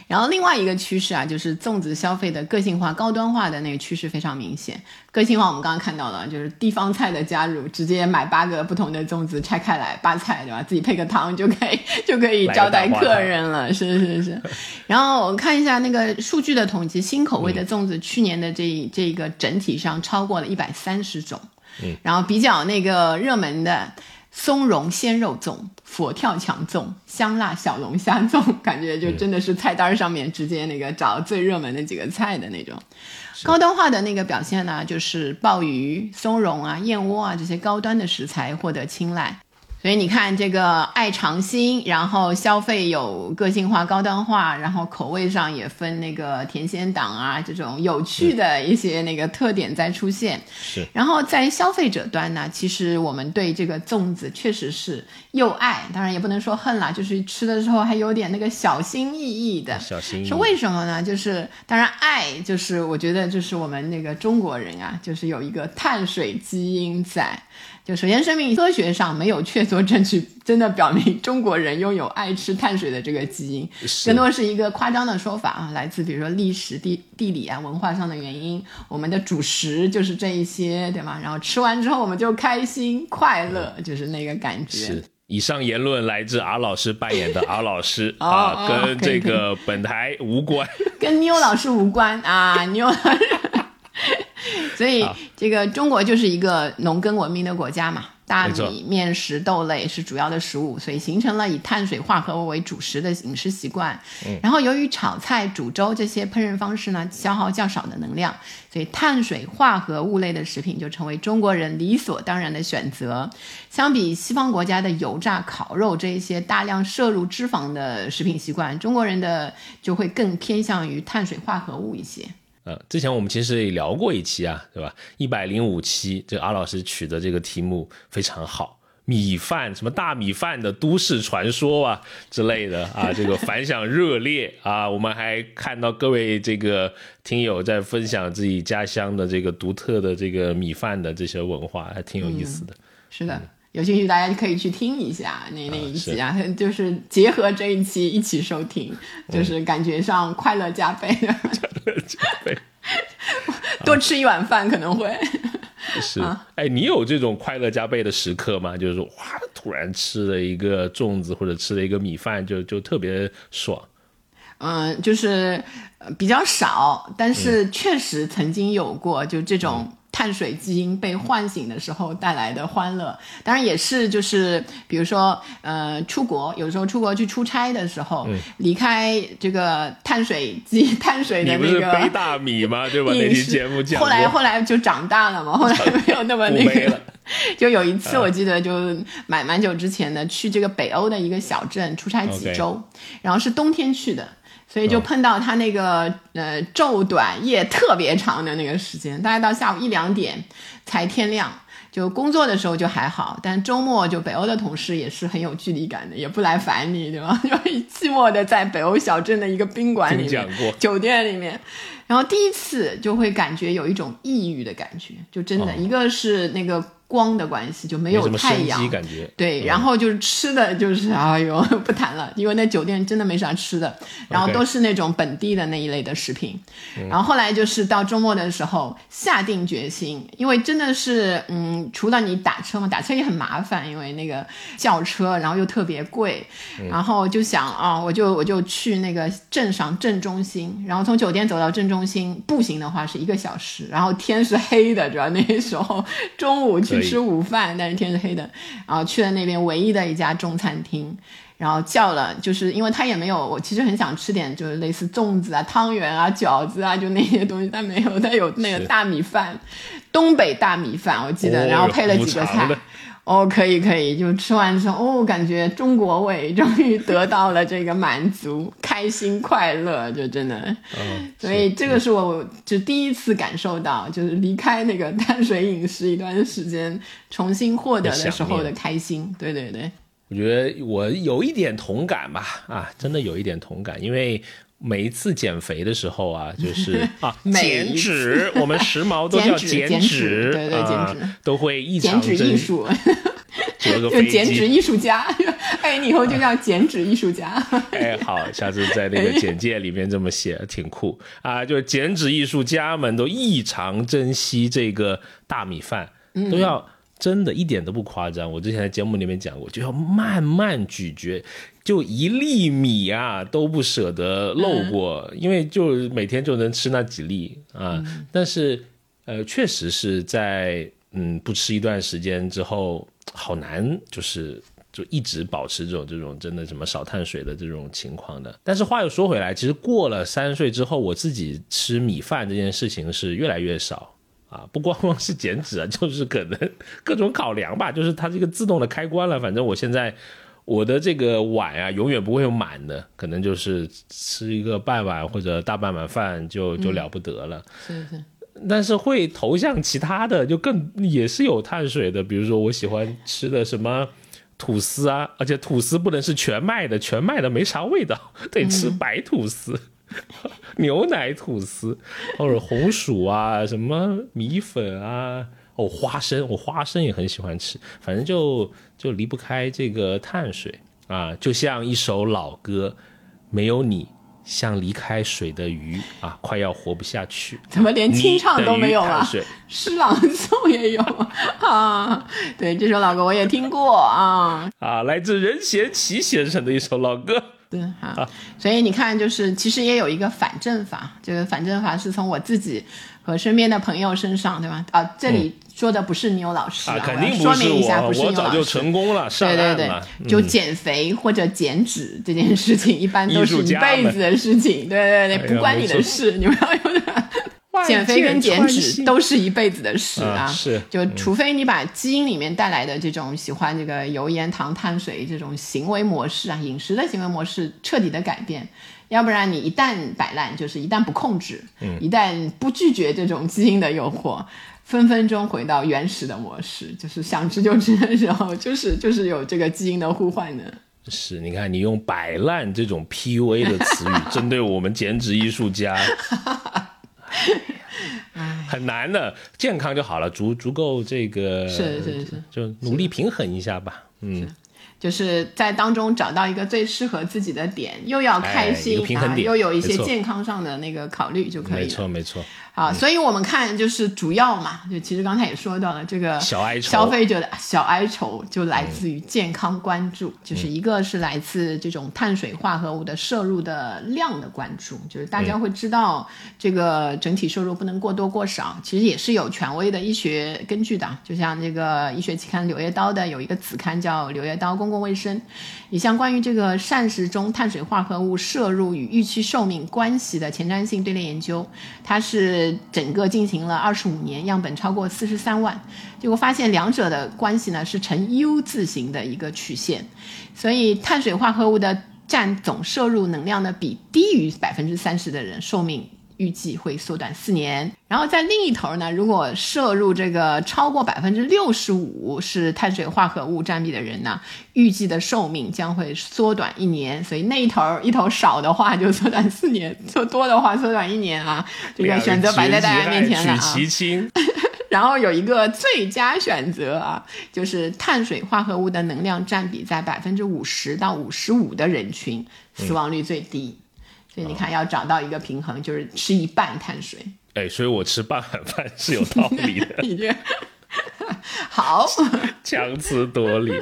然后另外一个趋势啊，就是粽子消费的个性化、高端化的那个趋势非常明显。个性化我们刚刚看到了，就是地方菜的加入，直接买八个不同的粽子拆开来八菜，对吧？自己配个汤就可以就可以招待客人了，是是是。然后我看一下那个数据的统计，新口味的粽子去年的这这个整体上超过了一百三十种。嗯，然后比较那个热门的。松茸鲜肉粽、佛跳墙粽、香辣小龙虾粽，感觉就真的是菜单上面直接那个找最热门的几个菜的那种。高端化的那个表现呢，就是鲍鱼、松茸啊、燕窝啊这些高端的食材获得青睐。所以你看，这个爱尝新，然后消费有个性化、高端化，然后口味上也分那个甜鲜党啊，这种有趣的一些那个特点在出现。是。然后在消费者端呢，其实我们对这个粽子确实是又爱，当然也不能说恨啦，就是吃的时候还有点那个小心翼翼的。小心翼翼。是为什么呢？就是当然爱，就是我觉得就是我们那个中国人啊，就是有一个碳水基因在。就首先声明，科学上没有确凿证据，真的表明中国人拥有爱吃碳水的这个基因，更多是一个夸张的说法啊，来自比如说历史、地地理啊、文化上的原因。我们的主食就是这一些，对吗？然后吃完之后我们就开心快乐，就是那个感觉。是。以上言论来自阿老师扮演的阿老师 啊，跟这个本台无关，跟妞老师无关啊，妞老师。所以，这个中国就是一个农耕文明的国家嘛，大米、面食、豆类是主要的食物，所以形成了以碳水化合物为主食的饮食习惯。然后，由于炒菜、煮粥这些烹饪方式呢，消耗较少的能量，所以碳水化合物类的食品就成为中国人理所当然的选择。相比西方国家的油炸、烤肉这一些大量摄入脂肪的食品习惯，中国人的就会更偏向于碳水化合物一些。呃，之前我们其实也聊过一期啊，对吧？一百零五期，这阿老师取的这个题目非常好，米饭什么大米饭的都市传说啊之类的啊，这个反响热烈啊。我们还看到各位这个听友在分享自己家乡的这个独特的这个米饭的这些文化，还挺有意思的。是的。有兴趣大家就可以去听一下那那一期啊，就是结合这一期一起收听，就是感觉上快乐加倍，快乐加倍，多吃一碗饭可能会是。哎，你有这种快乐加倍的时刻吗？就是说，哇，突然吃了一个粽子或者吃了一个米饭，就就特别爽。嗯，就是比较少，但是确实曾经有过，就这种。碳水基因被唤醒的时候带来的欢乐，当然也是就是比如说呃出国，有时候出国去出差的时候，离开这个碳水基碳水的那个背大米嘛？对吧？那期节目讲后来后来就长大了嘛，后来没有那么那个。就有一次我记得就蛮蛮久之前的，去这个北欧的一个小镇出差几周，然后是冬天去的。所以就碰到他那个呃昼短夜特别长的那个时间，大概到下午一两点才天亮。就工作的时候就还好，但周末就北欧的同事也是很有距离感的，也不来烦你，对吧？就寂寞的在北欧小镇的一个宾馆里面、酒店里面，然后第一次就会感觉有一种抑郁的感觉，就真的一个是那个。光的关系就没有太阳，感觉。对，然后就是吃的就是 哎呦 不谈了，因为那酒店真的没啥吃的，然后都是那种本地的那一类的食品，然后后来就是到周末的时候下定决心，因为真的是嗯，除了你打车嘛，打车也很麻烦，因为那个叫车然后又特别贵，然后就想啊，我就我就去那个镇上镇中心，然后从酒店走到镇中心步行的话是一个小时，然后天是黑的，主要那时候中午去。吃午饭，但是天是黑的，然后去了那边唯一的一家中餐厅，然后叫了，就是因为他也没有，我其实很想吃点就是类似粽子啊、汤圆啊、饺子啊，就那些东西，但没有，他有那个大米饭，东北大米饭，我记得，然后配了几个菜。哦，可以可以，就吃完之后，哦，感觉中国味 终于得到了这个满足，开心快乐，就真的，嗯，所以这个是我就第一次感受到，就是离开那个碳水饮食一段时间，重新获得的时候的开心，对对对。我觉得我有一点同感吧，啊，真的有一点同感，因为。每一次减肥的时候啊，就是啊，减脂，我们时髦都叫 减脂，对对，减脂都会异常减脂艺术，就减脂艺术家，哎，你以后就叫减脂艺术家。哎，好，下次在那个简介里面这么写，挺酷啊！就是减脂艺术家们都异常珍惜这个大米饭，都要真的一点都不夸张。我之前在节目里面讲过，就要慢慢咀嚼。就一粒米啊都不舍得漏过，因为就每天就能吃那几粒啊。但是，呃，确实是在嗯不吃一段时间之后，好难，就是就一直保持这种这种真的什么少碳水的这种情况的。但是话又说回来，其实过了三十岁之后，我自己吃米饭这件事情是越来越少啊，不光光是减脂啊，就是可能各种考量吧，就是它这个自动的开关了。反正我现在我的这个碗啊，永远不会有满的，可能就是吃一个半碗或者大半碗饭就就了不得了。是是。但是会投向其他的，就更也是有碳水的，比如说我喜欢吃的什么吐司啊，而且吐司不能是全麦的，全麦的没啥味道，得吃白吐司、牛奶吐司或者红薯啊，什么米粉啊，哦花生，我花生也很喜欢吃，反正就就离不开这个碳水啊，就像一首老歌，没有你。像离开水的鱼啊，快要活不下去。怎么连清唱都没有了？诗朗诵也有啊。对，这首老歌我也听过啊。啊，来自任贤齐先生的一首老歌。对，好。所以你看，就是其实也有一个反证法，这个反证法是从我自己和身边的朋友身上，对吧？啊，这里。说的不是牛老师啊，肯定说明一下，不是我早就成功了，对对对，就减肥或者减脂这件事情，一般都是一辈子的事情，对对对，不关你的事，你们要有点。减肥跟减脂都是一辈子的事啊，是，就除非你把基因里面带来的这种喜欢这个油盐糖碳水这种行为模式啊，饮食的行为模式彻底的改变，要不然你一旦摆烂，就是一旦不控制，一旦不拒绝这种基因的诱惑。分分钟回到原始的模式，就是想吃就吃的时候，就是就是有这个基因的互换的。是，你看你用“摆烂”这种 PUA 的词语针对我们减脂艺术家，很难的。健康就好了，足足够这个，是是是，就努力平衡一下吧。嗯。就是在当中找到一个最适合自己的点，又要开心啊，又有一些健康上的那个考虑就可以了。没错，没错。好，所以我们看就是主要嘛，就其实刚才也说到了这个小哀愁，消费者的小哀愁就来自于健康关注，就是一个是来自这种碳水化合物的摄入的量的关注，就是大家会知道这个整体摄入不能过多过少，其实也是有权威的医学根据的，就像这个医学期刊《柳叶刀》的有一个子刊叫《柳叶刀公共卫生》，你像关于这个膳食中碳水化合物摄入与预期寿命关系的前瞻性队列研究，它是。整个进行了二十五年，样本超过四十三万，结果发现两者的关系呢是呈 U 字形的一个曲线，所以碳水化合物的占总摄入能量的比低于百分之三十的人寿命。预计会缩短四年，然后在另一头呢，如果摄入这个超过百分之六十五是碳水化合物占比的人呢，预计的寿命将会缩短一年。所以那一头一头少的话就缩短四年，做多的话缩短一年啊。这个 选择摆在大家面前了啊。然后有一个最佳选择啊，就是碳水化合物的能量占比在百分之五十到五十五的人群，死亡率最低。所以你看，要找到一个平衡，就是吃一半碳水。哎，所以我吃半碗饭是有道理的。你这好 强词夺理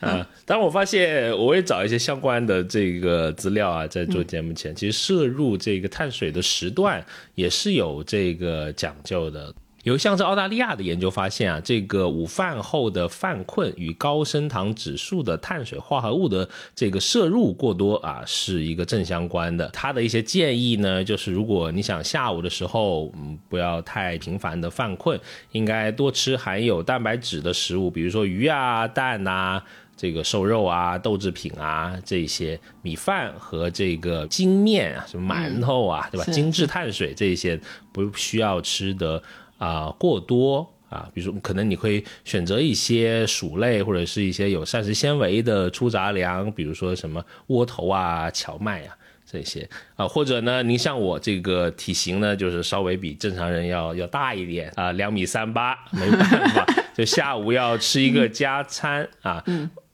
啊！但我发现，我也找一些相关的这个资料啊，在做节目前，其实摄入这个碳水的时段也是有这个讲究的。有像是澳大利亚的研究发现啊，这个午饭后的犯困与高升糖指数的碳水化合物的这个摄入过多啊，是一个正相关的。他的一些建议呢，就是如果你想下午的时候，嗯，不要太频繁的犯困，应该多吃含有蛋白质的食物，比如说鱼啊、蛋呐、这个瘦肉啊、豆制品啊这些，米饭和这个精面啊，什么馒头啊，对吧？精致碳水这些不需要吃的。啊，过多啊，比如说可能你会选择一些薯类或者是一些有膳食纤维的粗杂粮，比如说什么窝头啊、荞麦啊这些啊，或者呢，您像我这个体型呢，就是稍微比正常人要要大一点啊，两米三八，没办法，就下午要吃一个加餐啊，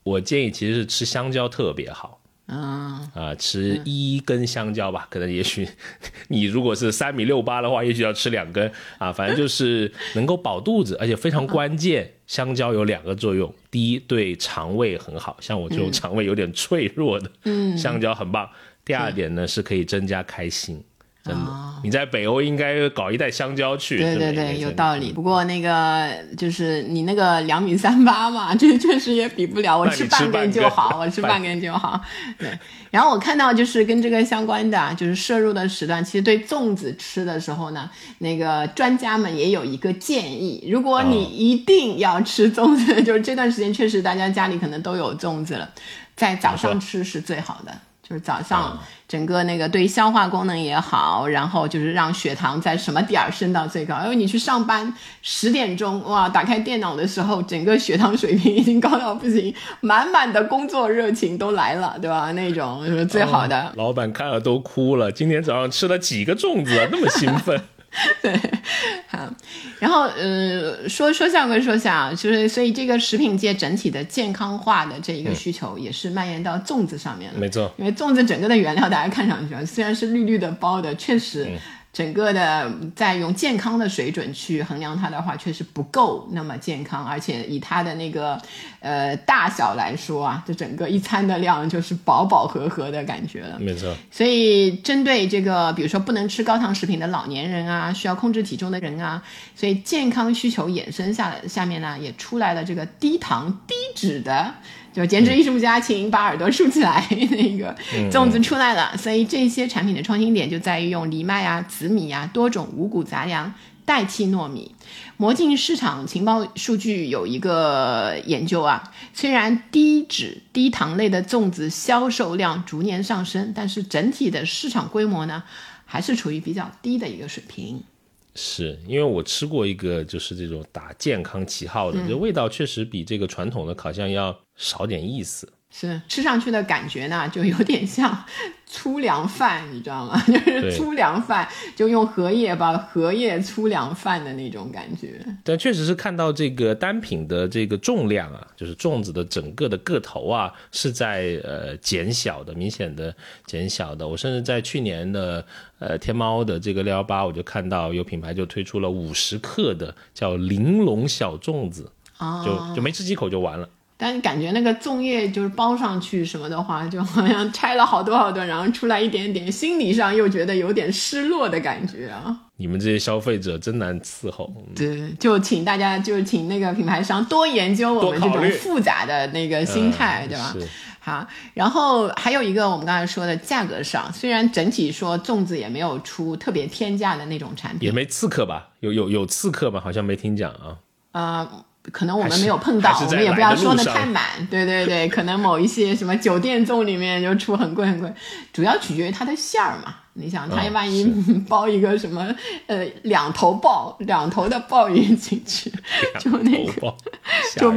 我建议其实是吃香蕉特别好。啊。啊，吃一根香蕉吧，可能也许 你如果是三米六八的话，也许要吃两根。啊，反正就是能够饱肚子，而且非常关键。香蕉有两个作用，第一对肠胃很好，像我这种肠胃有点脆弱的，嗯，香蕉很棒。第二点呢，是可以增加开心。真的，你在北欧应该搞一袋香蕉去。对对对，有道理。不过那个就是你那个两米三八嘛，这确实也比不了。我吃半根就好，我吃 半根就好。对。然后我看到就是跟这个相关的，就是摄入的时段，其实对粽子吃的时候呢，那个专家们也有一个建议：如果你一定要吃粽子，就是这段时间确实大家家里可能都有粽子了，在早上吃是最好的。就是早上整个那个对消化功能也好，然后就是让血糖在什么点儿升到最高。因为你去上班十点钟哇，打开电脑的时候，整个血糖水平已经高到不行，满满的工作热情都来了，对吧？那种是最好的。老板看了都哭了，今天早上吃了几个粽子，那么兴奋。对，好，然后呃，说说笑归说笑，就是所以这个食品界整体的健康化的这一个需求也是蔓延到粽子上面了。没错，因为粽子整个的原料大家看上去虽然是绿绿的包的，确实。整个的在用健康的水准去衡量它的话，确实不够那么健康，而且以它的那个呃大小来说啊，这整个一餐的量就是饱饱和和的感觉了。没错。所以针对这个，比如说不能吃高糖食品的老年人啊，需要控制体重的人啊，所以健康需求衍生下来，下面呢也出来了这个低糖低脂的。就减脂艺术家，请把耳朵竖起来。那个粽子出来了，所以这些产品的创新点就在于用藜麦啊、紫米啊多种五谷杂粮代替糯米。魔镜市场情报数据有一个研究啊，虽然低脂低糖类的粽子销售量逐年上升，但是整体的市场规模呢，还是处于比较低的一个水平。是因为我吃过一个，就是这种打健康旗号的，这味道确实比这个传统的烤箱要少点意思。是吃上去的感觉呢，就有点像粗粮饭，你知道吗？就是粗粮饭，就用荷叶吧，荷叶粗粮饭的那种感觉。但确实是看到这个单品的这个重量啊，就是粽子的整个的个头啊，是在呃减小的，明显的减小的。我甚至在去年的呃天猫的这个六幺八，我就看到有品牌就推出了五十克的叫玲珑小粽子，就就没吃几口就完了。但感觉那个粽叶就是包上去什么的话，就好像拆了好多好多，然后出来一点点，心理上又觉得有点失落的感觉啊。你们这些消费者真难伺候。对，就请大家，就请那个品牌商多研究我们这种复杂的那个心态，对吧？好，然后还有一个我们刚才说的价格上，虽然整体说粽子也没有出特别天价的那种产品，也没刺客吧？有有有刺客吗？好像没听讲啊。啊。可能我们没有碰到，我们也不要说的太满。对对对，可能某一些什么酒店粽里面就出很贵很贵，主要取决于它的馅儿嘛。你想，他万一 包一个什么呃两头鲍两头的鲍鱼进去，就那个就，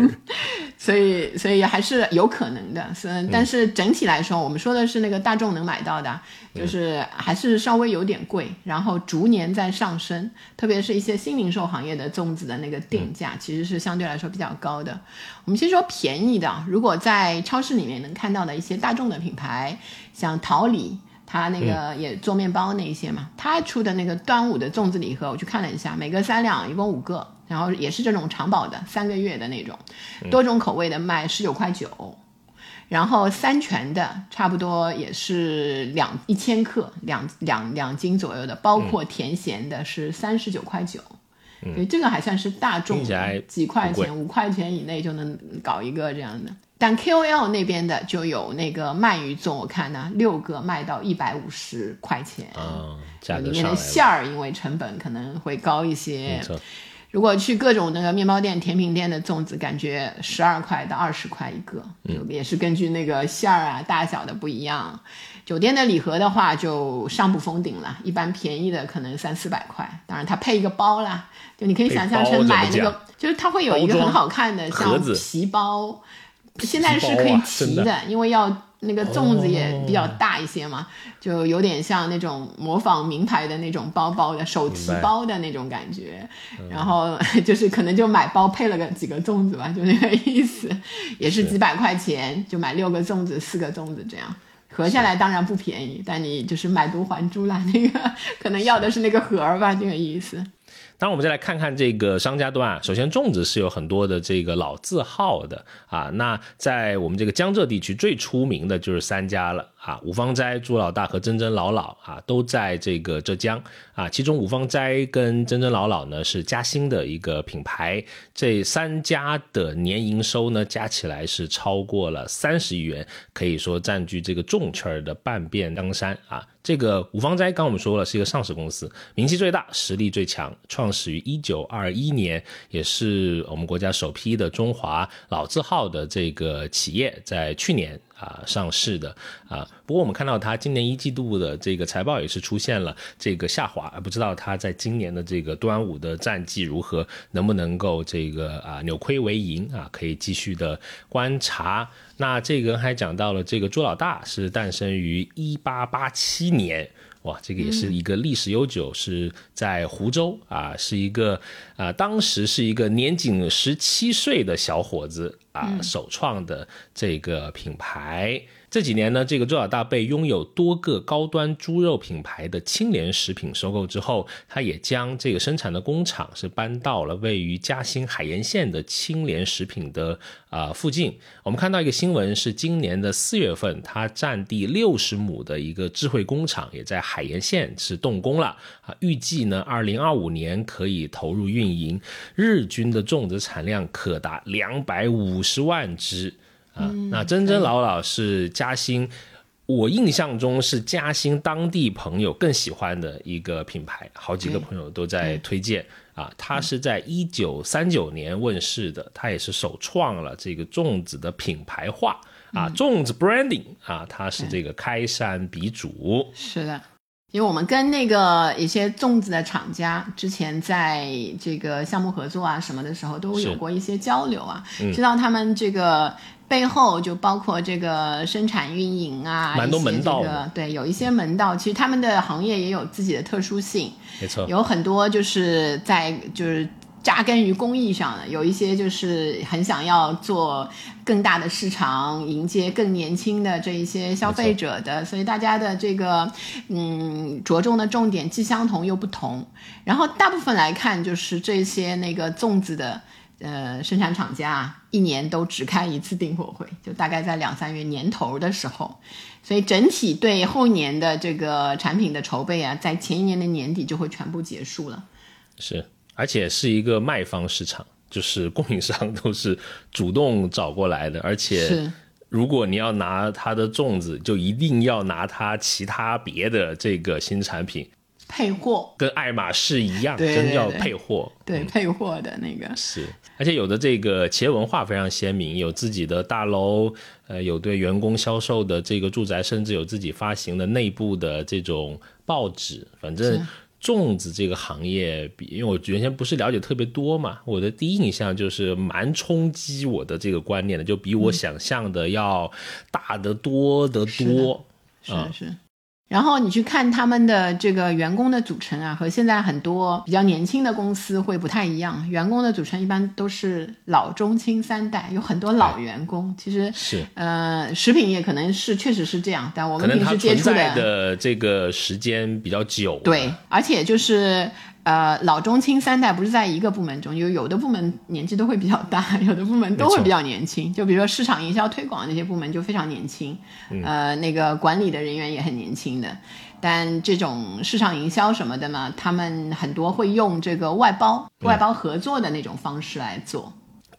所以所以还是有可能的。是，但是整体来说，我们说的是那个大众能买到的。就是还是稍微有点贵，然后逐年在上升，特别是一些新零售行业的粽子的那个定价，其实是相对来说比较高的。我们先说便宜的，如果在超市里面能看到的一些大众的品牌，像桃李，它那个也做面包那一些嘛，他出的那个端午的粽子礼盒，我去看了一下，每个三两，一共五个，然后也是这种长保的，三个月的那种，多种口味的卖十九块九。然后三全的差不多也是两一千克两两两斤左右的，包括甜咸的是三十九块九，对，这个还算是大众，几块钱五块钱以内就能搞一个这样的。但 KOL 那边的就有那个鳗鱼粽，我看呢六个卖到一百五十块钱，里面的馅儿因为成本可能会高一些。如果去各种那个面包店、甜品店的粽子，感觉十二块到二十块一个，也是根据那个馅儿啊、大小的不一样。酒店的礼盒的话，就上不封顶了，一般便宜的可能三四百块，当然它配一个包啦，就你可以想象成买那个，就是它会有一个很好看的像皮包，现在是可以提的，因为要。那个粽子也比较大一些嘛，就有点像那种模仿名牌的那种包包的手提包的那种感觉，然后 就是可能就买包配了个几个粽子吧，就那个意思，也是。几百块钱就买六个粽子、四个粽子这样，合下来当然不便宜，但你就是买椟还珠啦，那个可能要的是那个盒儿吧，这个意思。当然，我们再来看看这个商家端啊。首先，粽子是有很多的这个老字号的啊。那在我们这个江浙地区最出名的就是三家了啊，五芳斋、朱老大和珍珍老老啊，都在这个浙江啊。其中五芳斋跟珍珍老老呢是嘉兴的一个品牌，这三家的年营收呢加起来是超过了三十亿元，可以说占据这个粽圈的半边江山啊。这个五芳斋刚我们说了是一个上市公司，名气最大，实力最强，创始于一九二一年，也是我们国家首批的中华老字号的这个企业，在去年。啊，上市的啊，不过我们看到它今年一季度的这个财报也是出现了这个下滑，不知道它在今年的这个端午的战绩如何，能不能够这个啊扭亏为盈啊，可以继续的观察。那这个还讲到了这个朱老大是诞生于一八八七年。哇，这个也是一个历史悠久，是在湖州啊，是一个啊，当时是一个年仅十七岁的小伙子啊，首创的这个品牌。这几年呢，这个周老大被拥有多个高端猪肉品牌的青莲食品收购之后，他也将这个生产的工厂是搬到了位于嘉兴海盐县的青莲食品的啊附近。我们看到一个新闻是，今年的四月份，它占地六十亩的一个智慧工厂也在海盐县是动工了啊，预计呢，二零二五年可以投入运营，日均的种植产量可达两百五十万只。啊，那真真老老是嘉兴，我印象中是嘉兴当地朋友更喜欢的一个品牌，好几个朋友都在推荐啊。它是在一九三九年问世的，它也是首创了这个粽子的品牌化啊，粽子 branding 啊，它是这个开山鼻祖。是的。因为我们跟那个一些粽子的厂家之前在这个项目合作啊什么的时候，都有过一些交流啊，知道他们这个背后就包括这个生产运营啊，蛮多门道的。对，有一些门道，其实他们的行业也有自己的特殊性，没错，有很多就是在就是。扎根于工艺上的，有一些就是很想要做更大的市场，迎接更年轻的这一些消费者的，所以大家的这个嗯着重的重点既相同又不同。然后大部分来看，就是这些那个粽子的呃生产厂家一年都只开一次订货会，就大概在两三月年头的时候，所以整体对后年的这个产品的筹备啊，在前一年的年底就会全部结束了。是。而且是一个卖方市场，就是供应商都是主动找过来的。而且，如果你要拿它的粽子，就一定要拿它其他别的这个新产品配货，跟爱马仕一样，真叫配货。对，配货的那个是。而且有的这个企业文化非常鲜明，有自己的大楼，呃，有对员工销售的这个住宅，甚至有自己发行的内部的这种报纸，反正。粽子这个行业，比因为我原先不是了解特别多嘛，我的第一印象就是蛮冲击我的这个观念的，就比我想象的要大得多得多，是是。然后你去看他们的这个员工的组成啊，和现在很多比较年轻的公司会不太一样。员工的组成一般都是老中青三代，有很多老员工。其实是呃，食品业可能是确实是这样，但我们平时接触的这个时间比较久。对，而且就是。呃，老中青三代不是在一个部门中，就有的部门年纪都会比较大，有的部门都会比较年轻。就比如说市场营销推广那些部门就非常年轻，呃，那个管理的人员也很年轻的。但这种市场营销什么的嘛，他们很多会用这个外包、外包合作的那种方式来做。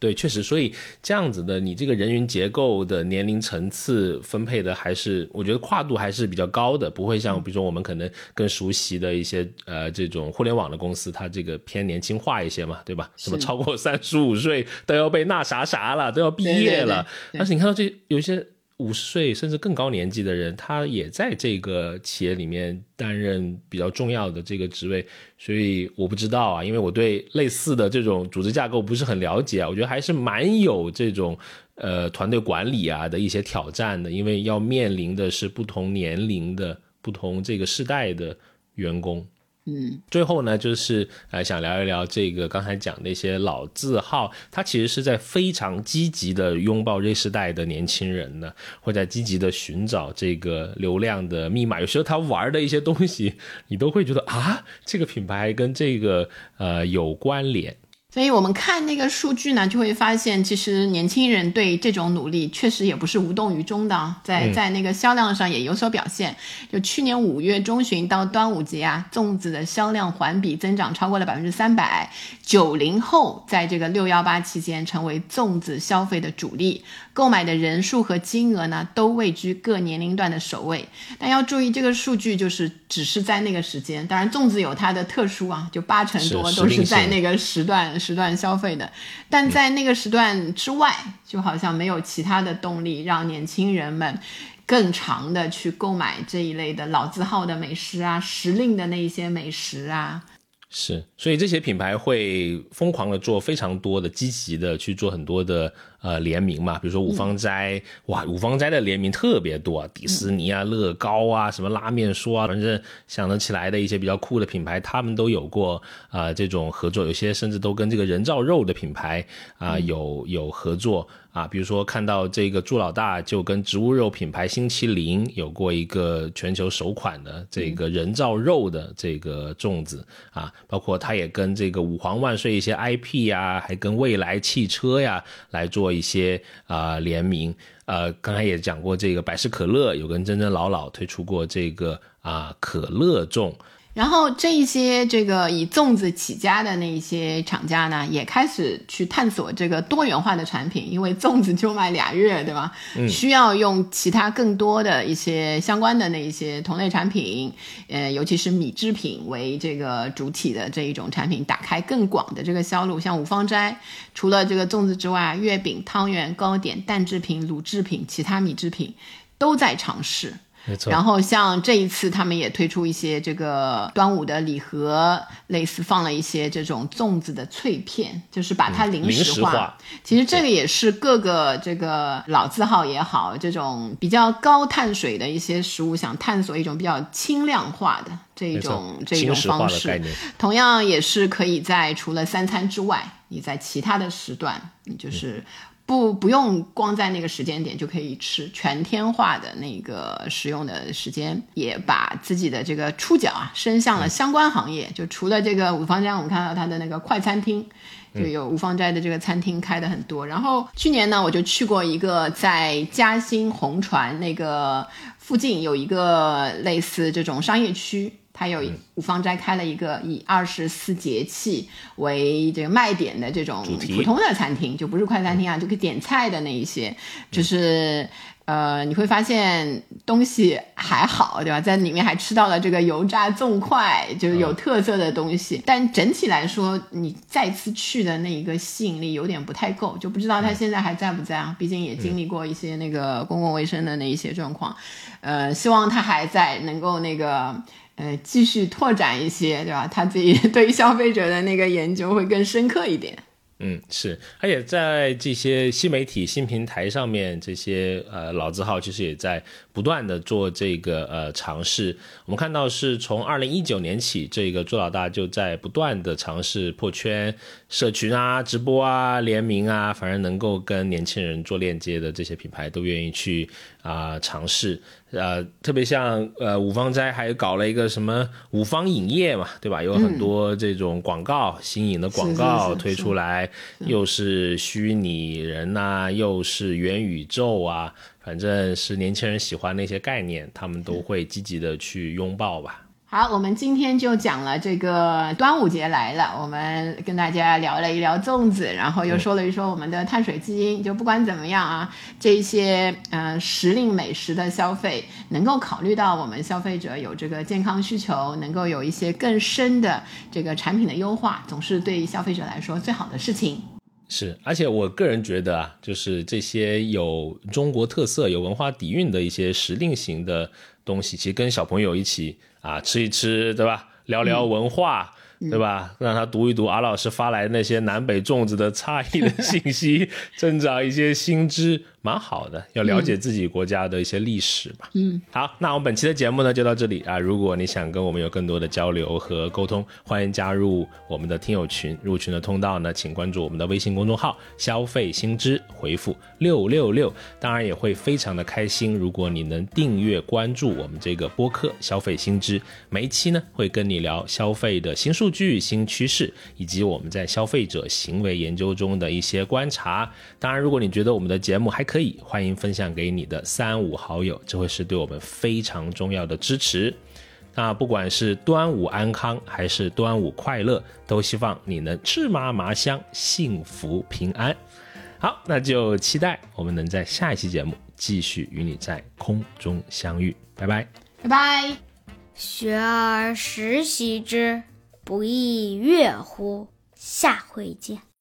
对，确实，所以这样子的，你这个人员结构的年龄层次分配的，还是我觉得跨度还是比较高的，不会像比如说我们可能更熟悉的一些呃这种互联网的公司，它这个偏年轻化一些嘛，对吧？什么超过三十五岁都要被那啥啥了，都要毕业了，但是你看到这有一些。五十岁甚至更高年纪的人，他也在这个企业里面担任比较重要的这个职位，所以我不知道啊，因为我对类似的这种组织架构不是很了解啊，我觉得还是蛮有这种呃团队管理啊的一些挑战的，因为要面临的是不同年龄的不同这个世代的员工。嗯，最后呢，就是呃，想聊一聊这个刚才讲那些老字号，它其实是在非常积极的拥抱瑞士代的年轻人呢，会在积极的寻找这个流量的密码。有时候他玩的一些东西，你都会觉得啊，这个品牌跟这个呃有关联。所以我们看那个数据呢，就会发现，其实年轻人对这种努力确实也不是无动于衷的，在在那个销量上也有所表现。就去年五月中旬到端午节啊，粽子的销量环比增长超过了百分之三百。九零后在这个六幺八期间成为粽子消费的主力，购买的人数和金额呢都位居各年龄段的首位。但要注意，这个数据就是只是在那个时间，当然粽子有它的特殊啊，就八成多都是在那个时段。时段消费的，但在那个时段之外，就好像没有其他的动力让年轻人们更长的去购买这一类的老字号的美食啊，时令的那一些美食啊。是，所以这些品牌会疯狂的做非常多的积极的去做很多的呃联名嘛，比如说五芳斋，哇，五芳斋的联名特别多，迪士尼啊、乐高啊、什么拉面说啊，反正想得起来的一些比较酷的品牌，他们都有过啊这种合作，有些甚至都跟这个人造肉的品牌啊有有合作。啊，比如说看到这个朱老大就跟植物肉品牌星期零有过一个全球首款的这个人造肉的这个粽子啊，包括他也跟这个五皇万岁一些 IP 呀，还跟未来汽车呀来做一些啊联名。呃，刚才也讲过这个百事可乐有跟真真老老推出过这个啊可乐粽。然后这一些这个以粽子起家的那一些厂家呢，也开始去探索这个多元化的产品，因为粽子就卖俩月，对吧？嗯，需要用其他更多的一些相关的那一些同类产品，呃，尤其是米制品为这个主体的这一种产品，打开更广的这个销路。像五芳斋，除了这个粽子之外，月饼、汤圆、糕点、蛋制品、卤制品、其他米制品都在尝试。然后像这一次，他们也推出一些这个端午的礼盒，类似放了一些这种粽子的脆片，就是把它零食化。其实这个也是各个这个老字号也好，这种比较高碳水的一些食物，想探索一种比较轻量化的这种这种方式。同样也是可以在除了三餐之外，你在其他的时段，你就是。不不用光在那个时间点就可以吃全天化的那个食用的时间，也把自己的这个触角啊伸向了相关行业。就除了这个五芳斋，我们看到它的那个快餐厅，就有五芳斋的这个餐厅开的很多。然后去年呢，我就去过一个在嘉兴红船那个附近有一个类似这种商业区。它有五芳斋开了一个以二十四节气为这个卖点的这种普通的餐厅，就不是快餐厅啊，就可以点菜的那一些，就是呃，你会发现东西还好，对吧？在里面还吃到了这个油炸粽块，就是有特色的东西。但整体来说，你再次去的那一个吸引力有点不太够，就不知道他现在还在不在啊？毕竟也经历过一些那个公共卫生的那一些状况，呃，希望他还在，能够那个。呃，继续拓展一些，对吧？他自己 对消费者的那个研究会更深刻一点。嗯，是，而且在这些新媒体、新平台上面，这些呃老字号其实也在不断的做这个呃尝试。我们看到是从二零一九年起，这个朱老大就在不断的尝试破圈、社群啊、直播啊、联名啊，反正能够跟年轻人做链接的这些品牌都愿意去啊尝试。呃，特别像呃五芳斋还搞了一个什么五芳影业嘛，对吧？有很多这种广告新颖的广告推出来，又是虚拟人呐，又是元宇宙啊，反正是年轻人喜欢那些概念，他们都会积极的去拥抱吧。好，我们今天就讲了这个端午节来了，我们跟大家聊了一聊粽子，然后又说了一说我们的碳水基因。就不管怎么样啊，这一些嗯时令美食的消费，能够考虑到我们消费者有这个健康需求，能够有一些更深的这个产品的优化，总是对消费者来说最好的事情。是，而且我个人觉得啊，就是这些有中国特色、有文化底蕴的一些时令型的东西，其实跟小朋友一起。啊，吃一吃，对吧？聊聊文化，对吧？让他读一读阿老师发来那些南北粽子的差异的信息，增长一些新知。蛮好的，要了解自己国家的一些历史吧。嗯，好，那我们本期的节目呢就到这里啊。如果你想跟我们有更多的交流和沟通，欢迎加入我们的听友群。入群的通道呢，请关注我们的微信公众号“消费新知”，回复六六六。当然也会非常的开心，如果你能订阅关注我们这个播客“消费新知”，每一期呢会跟你聊消费的新数据、新趋势，以及我们在消费者行为研究中的一些观察。当然，如果你觉得我们的节目还可可以欢迎分享给你的三五好友，这会是对我们非常重要的支持。那不管是端午安康还是端午快乐，都希望你能吃麻麻香，幸福平安。好，那就期待我们能在下一期节目继续与你在空中相遇。拜拜，拜拜。学而时习之，不亦乐乎？下回见。